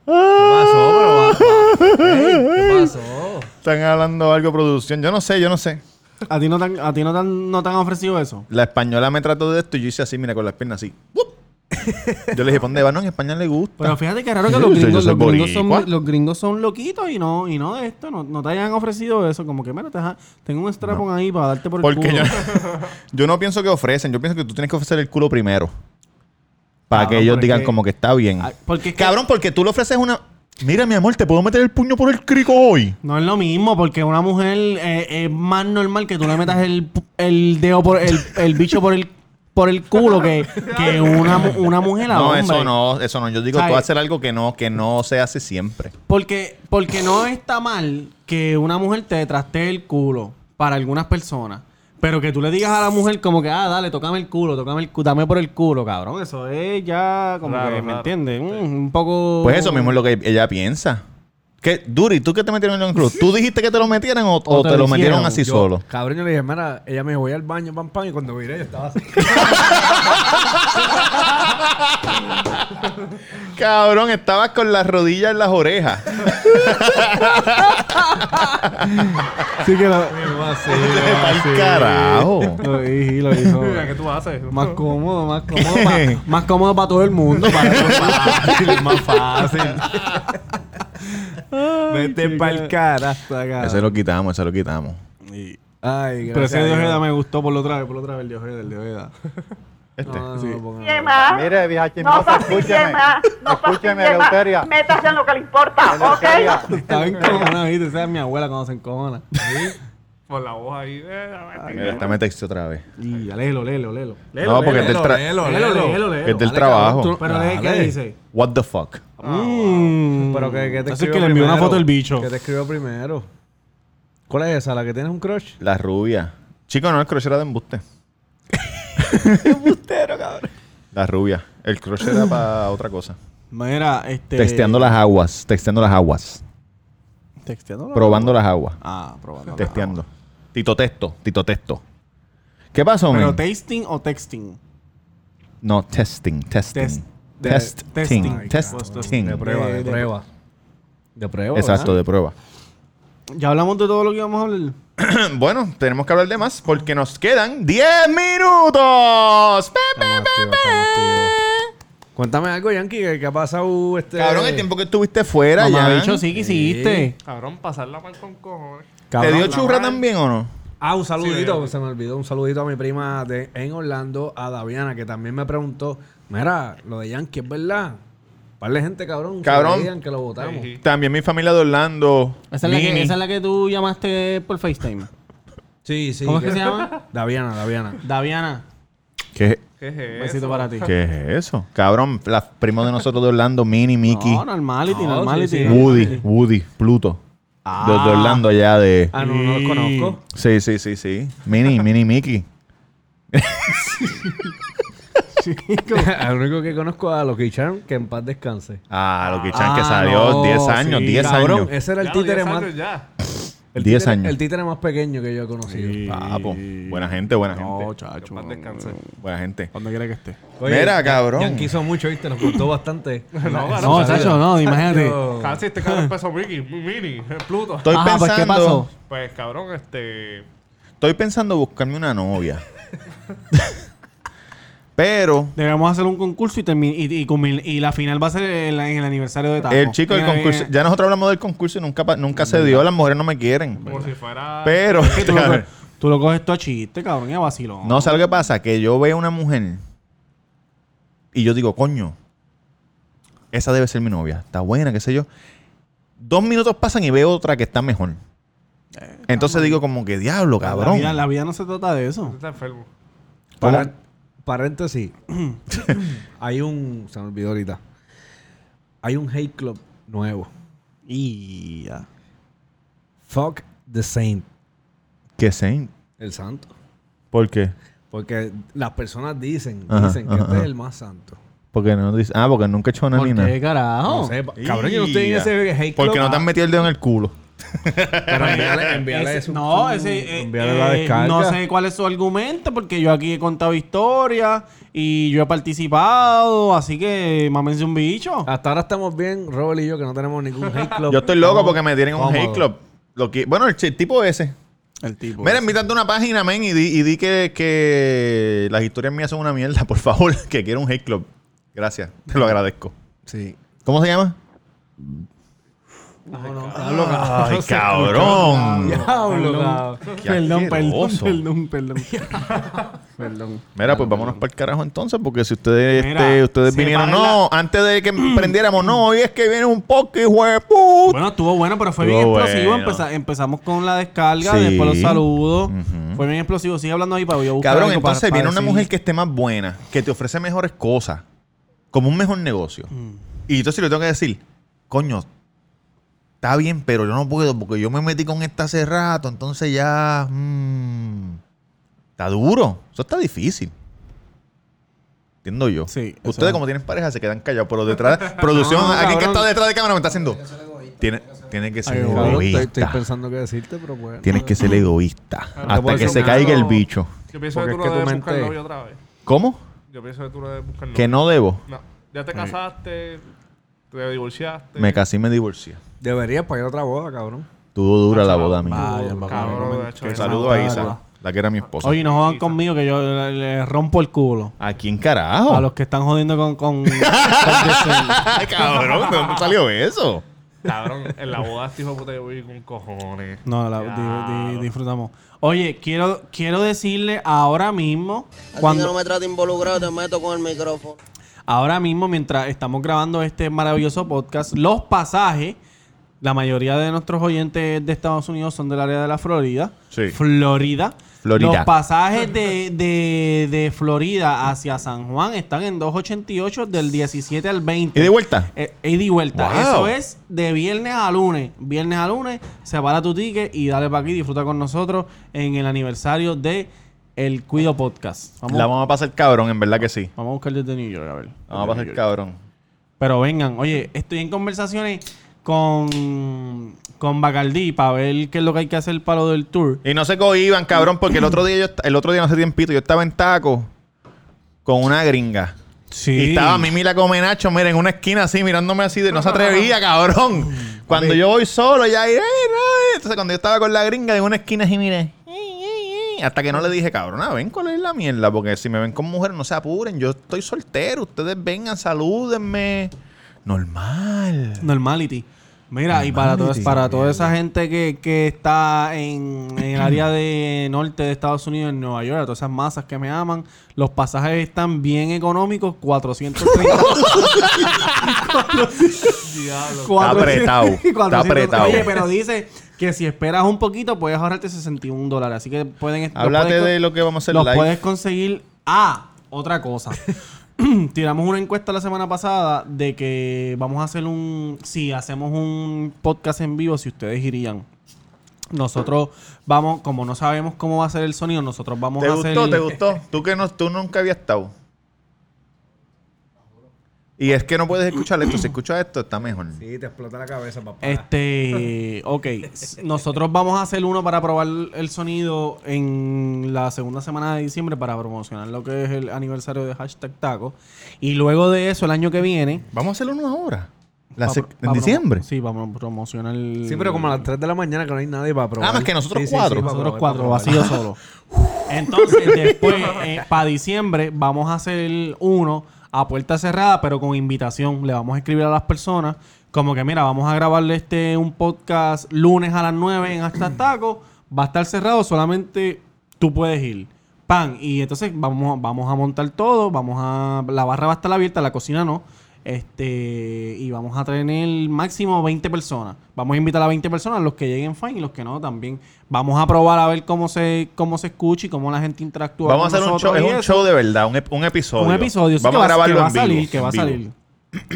¿Qué pasó, Ey, ¿Qué pasó? Están hablando algo de producción. Yo no sé, yo no sé. ¿A ti no te han, a ti no te han, no te han ofrecido eso? La española me trató de esto y yo hice así, mira, con las piernas así. [laughs] Yo le dije, ¿para dónde va? No, en España le gusta. Pero fíjate que raro que los gringos, los, gringos son, los gringos son loquitos y no, y no de esto. No, no te hayan ofrecido eso. Como que, mira, te, tengo un strapón ahí para darte por el Porque culo. yo, [laughs] [laughs] yo no pienso que ofrecen. Yo pienso que tú tienes que ofrecer el culo primero. Para Cabrón, que ellos digan que- como que está bien. Ay, porque es que- Cabrón, porque tú le ofreces una... Mira, mi amor, ¿te puedo meter el puño por el crico hoy? No es lo mismo, porque una mujer eh, es más normal que tú le metas el, el dedo por el, el bicho por el por el culo que, que [laughs] una, una mujer a No, hombre. eso no, eso no. Yo digo, ¿Sabes? tú hacer algo que no, que no se hace siempre. Porque, porque no está mal que una mujer te trastee el culo para algunas personas. Pero que tú le digas a la mujer como que, ah, dale, tócame el culo, tócame el culo, dame por el culo, cabrón. Eso es ya como Claro, que, ¿me claro. entiendes? Mm, un poco... Pues eso mismo es lo que ella piensa. ¿Qué? Duri, ¿tú qué te metieron en el club? ¿Tú dijiste que te lo metieran o, o te, lo metieron así Yo, solo? Cabrón, yo le dije, mira, ella me dijo, voy al baño, pam, pam, y cuando viré yo estaba así. [laughs] Cabrón, estabas con las rodillas en las orejas. [laughs] Sí que lo... Pa'l [laughs] carajo. Lo, y- lo hizo... Mira, ¿qué tú haces? Más cómodo, más cómodo, pa- más cómodo para todo el mundo. Para más fácil, más fácil. Vete pa'l cara. Ese lo quitamos, ese lo quitamos. Ay, Pero ese de. Ojeda me gustó por la otra vez, por la otra vez el de Ojeda, el de Ojeda. [laughs] Este. No, no, Sí. no, Mire, vieja no chismosa, escúcheme. Escúcheme. Eleuteria. Métase en lo que le importa. ¿ok? Estaba encojonada, ¿viste? Esa es mi abuela cuando se encojona. Por la voz ahí. eh, Mira, esta me texto otra vez. Y ya, léelo, léelo, léelo. No, porque es del, tra- léelo, Léelo, léelo. léelo, léelo. es del Dale, trabajo. cabrón, tú- Pero ¿qué dice? What the fuck? Mm. Pero que, que te Así que le envió una primero. foto del bicho. Que te escribió primero. ¿Cuál es esa? ¿La que tienes un crush? La rubia. Chico, no, el crush era de embuste. [laughs] La rubia. El crush era para otra cosa. Mira, este... Texteando las aguas. Texteando las aguas. Texteando. Probando las aguas. Ah, probando. Testeando. Tito Testo. Tito Testo. ¿Qué pasó, Pero men? tasting o texting. No, testing. Testing. Test- de- Testing. testing. Testing. De prueba, de, de- de- prueba. De prueba. Exacto, de prueba. Ya hablamos de todo lo que íbamos a hablar. [clears throat] bueno, tenemos que hablar de más porque nos quedan 10 minutos. Pe, pe, Estamos pe, activos, pe. estamos activos. Cuéntame algo, Yankee, que, que ha pasado este... Cabrón, el tiempo que estuviste fuera Mamá, ya. bicho, sí que hiciste. Cabrón, pasarla mal con cojones. ¿Te dio churra madre- también o no? Ah, un saludito, Sí, se me olvidó. Un saludito a mi prima de, en Orlando, a Daviana, que también me preguntó, mira, lo de Yankee es verdad. Par de gente, cabrón, Cabrón. que digan que lo votamos. Sí, sí. También mi familia de Orlando. Esa es, la que, Mini. esa es la que tú llamaste por FaceTime. Sí, sí. ¿Cómo es que se llama? Daviana, Daviana. Daviana. ¿Qué, ¿Qué es Un eso? besito para ti. ¿Qué es eso? Cabrón, la primo de nosotros de Orlando, Mini, Mickey, No, normality, No, normality. sí, sí. Woody, Woody, Pluto. Ah. De, de Orlando allá de... Ah, no, no Sí. lo conozco. Sí, sí, sí, sí. Mini, Mini, Mickey. El [laughs] [laughs] único que conozco a Loki Charm, que en paz descanse. Ah, lo que Chan que Ah, salió no, 10 años, sí. 10 Cabrón, años. ese era el títere 10 más... años ya. El 10 títere- años. El títere más pequeño que yo he conocido. Papo. Buena gente, buena No, gente. chacho. paz descanse. Buena gente. Donde quiera que esté. Mira, cabrón. Yankee hizo mucho, ¿viste? Nos gustó bastante. [laughs] No, No, chacho, no, imagínate. Yo- Casi este cabrón empezó Mickey, Mini, Pluto. Estoy Ajá, pues, pensando... ¿qué pasó? Pues cabrón, este. Estoy pensando buscarme una novia. [laughs] Pero... Debemos hacer un concurso y, y, y, y la final va a ser en, en el aniversario de Taco. El chico del concurso... Ya nosotros hablamos del concurso y nunca, nunca se dio. Las mujeres no me quieren. Como si fuera. Pero... Es que tú, lo, [laughs] tú lo coges todo a chiste, cabrón, y a vacilón. No, ¿sabes lo que pasa? Que yo veo una mujer y yo digo, coño, esa debe ser mi novia. Está buena, qué sé yo. Dos minutos pasan y veo otra que está mejor. Entonces digo como que diablo, La cabrón. vida, la vida no se trata de eso. Está enfermo. Paréntesis. [coughs] hay un... Se me olvidó ahorita. Hay un hate club nuevo. Y ya. Fuck the Saint. ¿Qué Saint? El santo. ¿Por qué? Porque las personas dicen, Ajá, dicen que ajá, este ajá. es el más santo. Porque no dice. Ah, porque nunca he hecho una ¿Por ni nada. qué, carajo? No sé, cabrón, yo no estoy en ese hate club. Porque no te han metido el dedo en el culo. Pero envíale, envíale Ese- eso. no, ese, eh, envíale la eh, descarga. no sé cuál es su argumento, porque yo aquí he contado historias y yo he participado, así que mámense un bicho. Hasta ahora estamos bien, Robert y yo, que no tenemos ningún hate [laughs] club. Yo estoy loco porque me tienen un hate club. Lo que, bueno, el, tipo ese. El tipo. Mira, invítate a una página, men, y di, y di que, que las historias mías son una mierda, [laughs] por favor, que quiero un hate club. Gracias, te lo agradezco. Sí. ¿Cómo se llama? Ay, cabrón. Diablo, cabrón. Perdón, perdón, perdón, perdón. perdón. Mira, pues vámonos para el carajo entonces, porque si ustedes, Mira, este, ustedes vinieron, no, antes de que prendiéramos, no, hoy es que viene un de puta. Bueno, estuvo bueno, pero fue bien explosivo. bueno. Empeza- empezamos con la descarga, Sí. después los saludos. Fue bien explosivo. Sigue hablando ahí para yo buscar Cabrón, para- entonces para viene una decir- mujer que esté más buena, que te ofrece mejores cosas, como un mejor negocio. Mm. Y entonces le tengo que decir, coño, está bien, pero yo no puedo porque yo me metí con esta hace rato, entonces ya... mm, está duro. Eso está difícil. Entiendo yo. Sí, Ustedes es. como tienen pareja se quedan callados, pero detrás... [laughs] producción, No, alguien que está detrás de cámara me está haciendo... Tiene, tiene que ser Ay, Cabrón, estoy, egoísta. estoy pensando qué decirte, pero bueno. Tienes que ser egoísta. Hasta que se caiga el bicho. Yo pienso Porque que tú no debes buscar novio otra vez. ¿Cómo? Yo pienso que tú no debes buscar novio. Que no debo. No. Ya te casaste, te divorciaste. Me casé y me divorcié. Deberías para ir a otra boda, cabrón. Tuvo dura la boda mía. Vaya, papá, Cabrón, no me- de hecho, que eso. Saludo a Isa, la que era mi esposa. Oye, no jodan conmigo que yo le, le rompo el culo. ¿A quién carajo? A los que están jodiendo con... con, [laughs] con Yesenia. Ay, cabrón, ¿de dónde salió eso? Cabrón, en la boda este hijo de puta yo vi con cojones. No, la, di- di- Diablo. disfrutamos. Oye, quiero, quiero decirle ahora mismo, que cuando, no me trate involucrado, te meto con el micrófono. ahora mismo, mientras estamos grabando este maravilloso podcast, los pasajes, la mayoría de nuestros oyentes de Estados Unidos son del área de la Florida. Sí. Florida. Florida. Los pasajes de, de, de Florida hacia San Juan están en 2.88 del 17 al 20. ¿Y de vuelta? Eh, y vuelta. Wow. Eso es de viernes a lunes. Viernes a lunes, separa tu ticket y dale para aquí, disfruta con nosotros en el aniversario de El Cuido Podcast. Vamos, La vamos a pasar cabrón, en verdad que sí. vamos a buscar desde New York, a ver. Vamos a pasar cabrón. Pero vengan, oye, estoy en conversaciones con, con Bacardí para ver qué es lo que hay que hacer para lo del tour. Y no se cohiban, cabrón, porque el otro día, yo, el otro día, no hace tiempito, yo estaba en taco con una gringa. Sí. Y estaba Mimi la come Nacho, mira, en una esquina así, mirándome así, de no se atrevía, [laughs] cabrón. Cuando yo voy solo, ya ahí, "Ey, no", entonces cuando yo estaba con la gringa en una esquina así, mire, hasta que no le dije, cabrón, ah, ven es la mierda, porque si me ven con mujeres, no se apuren, yo estoy soltero, ustedes vengan, salúdenme. Normal. Normality. Mira, y para, toda- para toda esa gente que, que está en, en el área de [clears throat] norte de Estados Unidos, en Nueva York, a todas esas masas que me aman, los pasajes están bien económicos, 430. [laughs] Está apretado, [laughs] está apretado. Oye, pero dice que si esperas un poquito, puedes ahorrarte 61 dólares. Así que pueden... Háblate puedes de lo que vamos a hacer los live. puedes conseguir. Ah, otra cosa. [laughs] [clears throat] Tiramos una encuesta la semana pasada de que vamos a hacer un. Si hacemos un podcast en vivo, si ustedes irían. Nosotros vamos, como no sabemos cómo va a ser el sonido, nosotros vamos ¿Te a gustó? hacer. ¿Te gustó? Tú que no, tú nunca habías estado. Y es que no puedes escuchar esto. Si escuchas esto, está mejor. Sí, te explota la cabeza, papá. Este, [laughs] ok, nosotros vamos a hacer uno para probar el sonido en la segunda semana de diciembre para promocionar lo que es el aniversario de hashtag taco. Y luego de eso, el año que viene, Vamos a hacerlo uno ahora. La pa- sec- pa- ¿En diciembre? Sí, vamos a promocionar el... Sí, pero como a las 3 de la mañana que no hay nadie para probar. Ah, más que nosotros cuatro. para Nosotros probar, cuatro, para probar. vacío solo. Entonces, después, para diciembre, vamos a hacer uno a puerta cerrada, pero con invitación. Le vamos a escribir a las personas, como que, mira, vamos a grabarle este un podcast lunes a las 9 en Hasta Taco. Va a estar cerrado, solamente tú puedes ir. Pan. Y entonces vamos, vamos a montar todo, vamos a. La barra va a estar abierta, la cocina no. Este, y vamos a tener máximo 20 personas. Vamos a invitar a 20 personas, los que lleguen fine y los que no también. Vamos a probar a ver cómo se cómo se escucha y cómo la gente interactúa Vamos a hacer un show. Es un show de verdad. Un, un episodio. Un episodio, sí, Vamos que a va- grabarlo que va en a salir, vivo, que va a en vivo.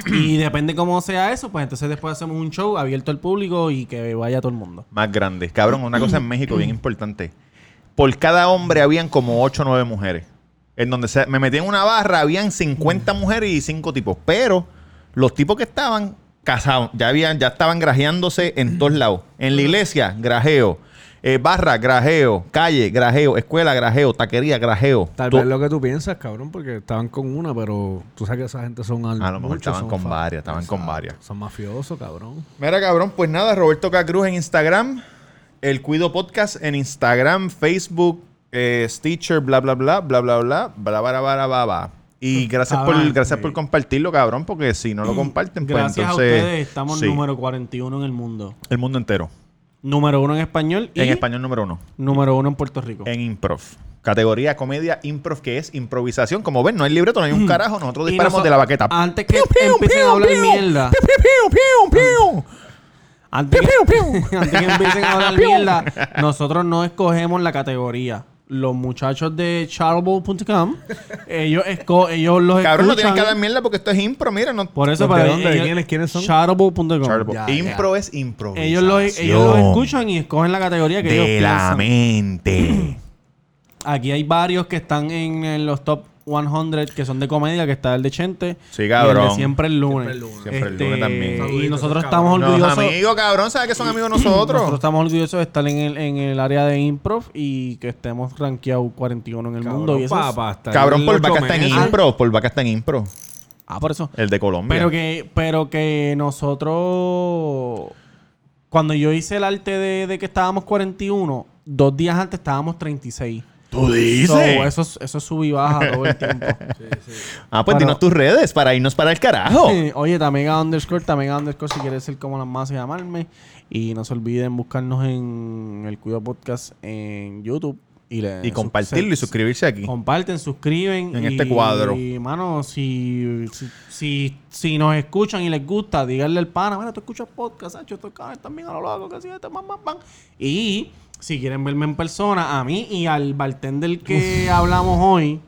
salir. y depende cómo sea eso, pues entonces después hacemos un show abierto al público y que vaya todo el mundo. Más grande. Cabrón, una cosa en México bien importante. Por cada hombre habían como 8 o 9 mujeres. En donde se, me metí en una barra, habían 50 mujeres y 5 tipos. Pero los tipos que estaban casados, ya habían, ya estaban grajeándose en todos lados. En la iglesia, grajeo. Eh, barra, grajeo. Calle, grajeo. Escuela, grajeo. Taquería, grajeo. Tal To- vez lo que tú piensas, cabrón, porque estaban con una, pero tú sabes que esa gente son al- A lo mejor muchos estaban son con fa- varias, estaban con varias. Son mafiosos, cabrón. Mira, cabrón, pues nada, Roberto Cacruz en Instagram, El Cuido Podcast en Instagram, Facebook, eh, Stitcher, bla, bla, bla, bla, bla, bla, bla, bla, bla, bla, bla. Y gracias por, Cabrón, gracias sí. por compartirlo, cabrón, porque si no lo [clears throat] comparten, pues Gracias entonces... a ustedes estamos sí, número 41 en el mundo. El mundo entero. Número uno en español y En español número uno. número uno en Puerto Rico. En improv. Categoría comedia improv, que es improvisación. Como ven, no hay libreto, no hay un carajo. Nosotros Mm. Disparamos noso- de la baqueta. Antes que empiecen a hablar mierda. Antes que, antes que empiecen a hablar mierda, nosotros no escogemos la categoría. Los muchachos de charable.com, ellos, esco- ellos los Cabrón, no tienen que dar mierda porque esto es impro, mira. No, Por eso, ¿De para dónde? ¿De ellos- quiénes? ¿Quiénes son? Ya, impro es improvisación. Ellos lo, ellos lo escuchan y escogen la categoría que ellos de la piensan. mente. [clears throat] Aquí hay varios que están en, en los top 100 que son de comedia, que está el de Chente. Sí, cabrón. siempre el lunes. Siempre el lunes. También. Y nosotros esos estamos Los orgullosos. amigos, cabrón, ¿sabes que son amigos nosotros? Nosotros estamos orgullosos de estar en el, en el área de improv y que estemos rankeados 41 en el mundo. Y eso hasta Cabrón, por vaca está en meses. impro. Por vaca está en impro. Ah, por eso. El de Colombia. Pero que, pero que nosotros, cuando yo hice el arte de, de que estábamos 41, dos días antes estábamos 36. ¿Tú dices? So, eso, es- eso sube y baja todo el tiempo. [laughs] ah, pues Pero- dinos tus redes para irnos para el carajo. Oye, Tamega underscore, Tamega underscore si quieres ser como las más y llamarme. Y no se olviden buscarnos en el Cuido Podcast en YouTube. Y, le- Y compartirlo y se- suscribirse aquí. Comparten, suscriben. En y- este cuadro. Y, mano, si, si, si, si nos escuchan y les gusta, díganle al pana, mira, tú escuchas podcast, estos cabrones también a lo loco, que así, este, pam, pam. Y si quieren verme en persona, a mí y al bartender que hablamos hoy,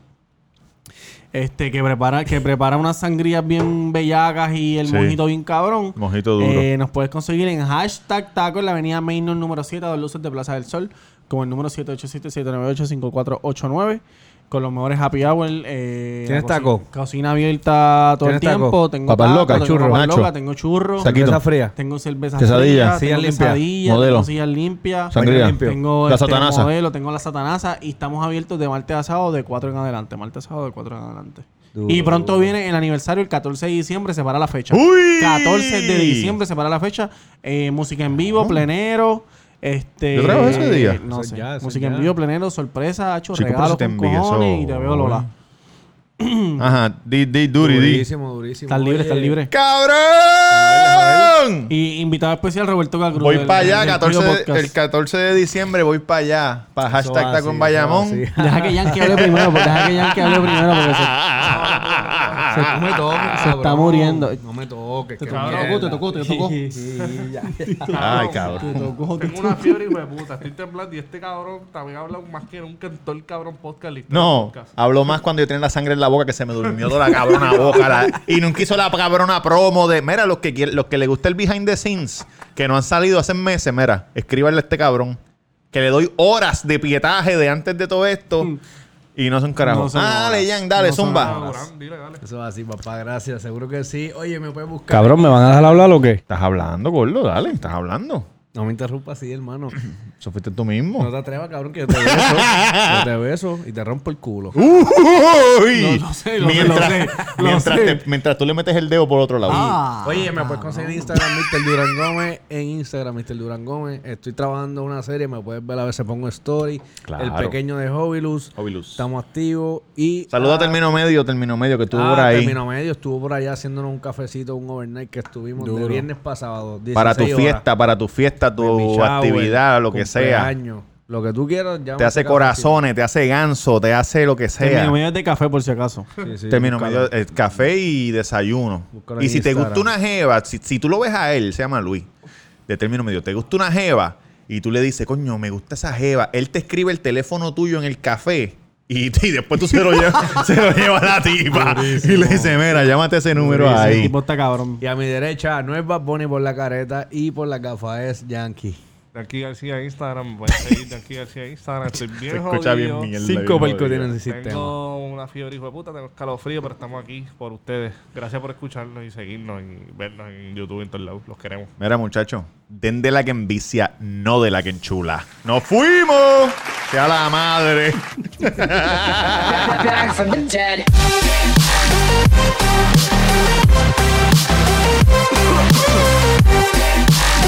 este, que prepara, que prepara unas sangrías bien bellacas y el Sí. mojito bien cabrón. Mojito duro. Eh, nos puedes conseguir en hashtag taco en la avenida Mainor número 7 de Luces de Plaza del Sol con el número 787-798-5489 con los mejores happy hour. Eh, ¿Tienes taco? Cocina, cocina abierta todo el ¿Tienes taco? tiempo. Tengo Papas taco, locas, tengo churro, papas nacho. locas, tengo churros. Saquito. Cerveza fría. Tengo cerveza Quesadilla. fría, limpia. quesadilla, Modelo. tengo sillas limpias, Sangría. limpio. tengo La este, satanasa. modelo, tengo la satanasa y estamos abiertos de martes a sábado de 4 en adelante. Martes a sábado de 4 en adelante. Duro, y pronto duro. viene el aniversario, el 14 de diciembre, se para la fecha. ¡Uy! 14 de diciembre se para la fecha. Eh, música en vivo, plenero. Este, ¿Yo traigo ese día? No sé. ya, música en ya. vivo, plenero, sorpresa, hecho, Chico, regalos con envío cojones eso, y te veo Lola. Ajá. Di, di, duri, di. Durísimo, durísimo. Estás libre, estás libre. ¡Cabrón! Y invitado especial Roberto Cacruz. Voy para allá, del 14 Cuido de- Podcast. el 14 de diciembre voy para allá. Para hashtag en así, Bayamón. Deja que Yankee hable primero, porque deja que Yankee hable primero porque se, [laughs] No me toques, se está muriendo. No me toques. Te tocó, te tocó, te tocó. Sí, sí, ya. [laughs] Ay, cabrón. Tengo una fiebre y de puta. Estoy temblando y este cabrón también habla más que nunca en todo el cabrón podcast. No, habló más cuando yo tenía la sangre en la boca que se me durmió toda la cabrona boca. la- y nunca hizo la cabrona promo de, mira, los que, los que le gusta el behind the scenes, que no han salido hace meses, mira, escríbanle a este cabrón. Que le doy horas de pietaje de antes de todo esto. Y no son carajo. No ah, dale. Jan, dale, No zumba. dile, dale. Eso va así, papá. Gracias. Seguro que sí. Oye, me puedes buscar. Cabrón, ¿me van a dejar hablar o qué? Estás hablando, gordo, dale, estás hablando. No me interrumpas así, hermano. [clears throat] Eso fuiste tú mismo. No te atrevas, cabrón, que yo te beso. yo te beso y te rompo el culo. [laughs] Uy. Lo- lo sé, lo mientras, lo sé, lo mientras, sé. te- mientras tú le metes el dedo por otro lado. Ah, Oye, me puedes conseguir en Instagram, Mr. Durán Gómez. En Instagram, Mr. Durán Gómez. Estoy trabajando una serie, me puedes ver a veces pongo story. Claro. El pequeño de Hobbilus. Hobbilus. Estamos activos. Y. Saluda a ah, Termino Medio, Termino Medio, que estuvo ah, por ahí. Termino medio, estuvo por allá haciéndonos un cafecito, un overnight que estuvimos de Duro. viernes pasado. Para tu 16 horas. fiesta, para tu fiesta, Tu shower, actividad, lo que sea. Lo que tú quieras. llámate Te hace corazones, te hace ganso, te hace lo que Termino sea. medio de café por si acaso. Sí, sí, Termino medio, eh, café y desayuno. Búscalo Y si te gusta una jeva, si, si tú lo ves a él, se llama Luis, de término medio, te gusta una jeva y tú le dices, coño, me gusta esa jeva, él te escribe el teléfono tuyo en el café y, y después tú se lo llevas, [laughs] se lo llevas a la tipa y le dices, mira, llámate ese número ahí. tipo está cabrón. Y a mi derecha no es Bad Bunny por la careta y por la gafa es Yankee. De aquí García Instagram, voy a seguir de aquí García Instagram. Estoy [laughs] bien Se escucha jodido. bien mierda, Cinco bien percos tienen el sistema. Tengo una fiebre hijo de puta, tengo escalofrío, pero estamos aquí por ustedes. Gracias por escucharnos y seguirnos y vernos en YouTube en todos lados. Los queremos. Mira, muchachos, den de la que envicia, no de la que enchula. ¡Nos fuimos! ¡Sea la madre! [laughs] ♪